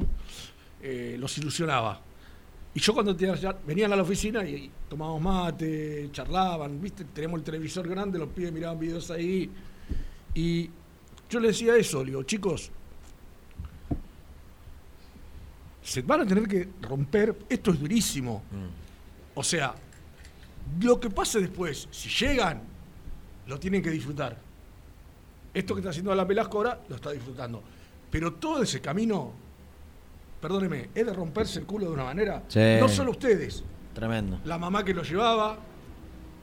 Eh, los ilusionaba. Y yo cuando te- ya venían a la oficina y, y tomábamos mate, charlaban, ¿viste? Tenemos el televisor grande, los pibes miraban videos ahí. Y yo le decía eso, digo, chicos, se van a tener que romper, esto es durísimo. O sea, lo que pase después, si llegan, lo tienen que disfrutar. Esto que está haciendo Alan Velasco ahora, lo está disfrutando. Pero todo ese camino, perdóneme, es de romperse el culo de una manera. Sí. No solo ustedes, Tremendo. la mamá que lo llevaba.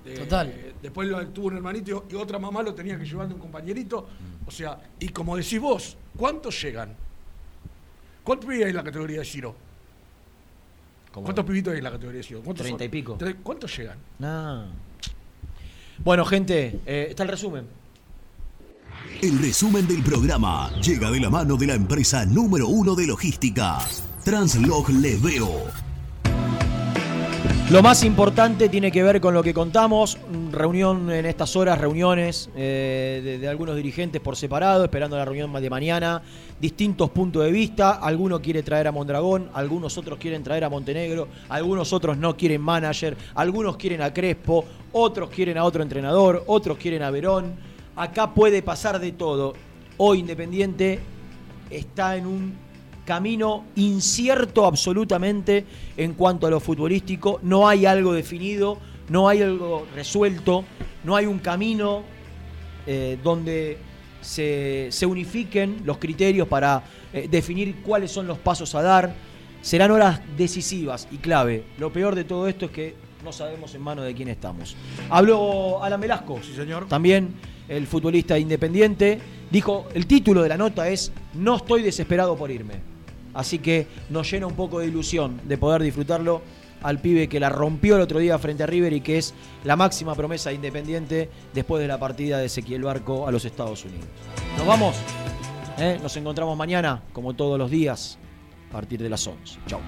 eh, Total. eh, después lo- tuvo un hermanito y otra mamá lo tenía que llevar de un compañerito. Mm. O sea, y como decís vos, ¿cuántos llegan? ¿Cuántos pibes hay en la categoría de Giro? ¿Cuántos pibitos hay en la categoría de? ¿Cuántos Treinta y pico. ¿Cuántos llegan? No. Bueno, gente, eh, está el resumen. El resumen del programa llega de la mano de la empresa número uno de logística, Translog Leveo. Lo más importante tiene que ver con lo que contamos, reunión en estas horas, reuniones eh, de, de algunos dirigentes por separado, esperando la reunión de mañana, distintos puntos de vista, alguno quiere traer a Mondragón, algunos otros quieren traer a Montenegro, algunos otros no quieren manager, algunos quieren a Crespo, otros quieren a otro entrenador, otros quieren a Verón, acá puede pasar de todo. Hoy Independiente está en un camino incierto absolutamente en cuanto a lo futbolístico. No hay algo definido, no hay algo resuelto, no hay un camino eh, donde se, se unifiquen los criterios para eh, definir cuáles son los pasos a dar. Serán horas decisivas y clave. Lo peor de todo esto es que no sabemos en manos de quién estamos. Habló Alan Velasco, Sí, señor. también el futbolista independiente. Dijo, el título de la nota es No estoy desesperado por irme. Así que nos llena un poco de ilusión de poder disfrutarlo al pibe que la rompió el otro día frente a River y que es la máxima promesa de Independiente después de la partida de Ezequiel Barco a los Estados Unidos. Nos vamos. ¿eh? Nos encontramos mañana, como todos los días, a partir de las 11. Chau.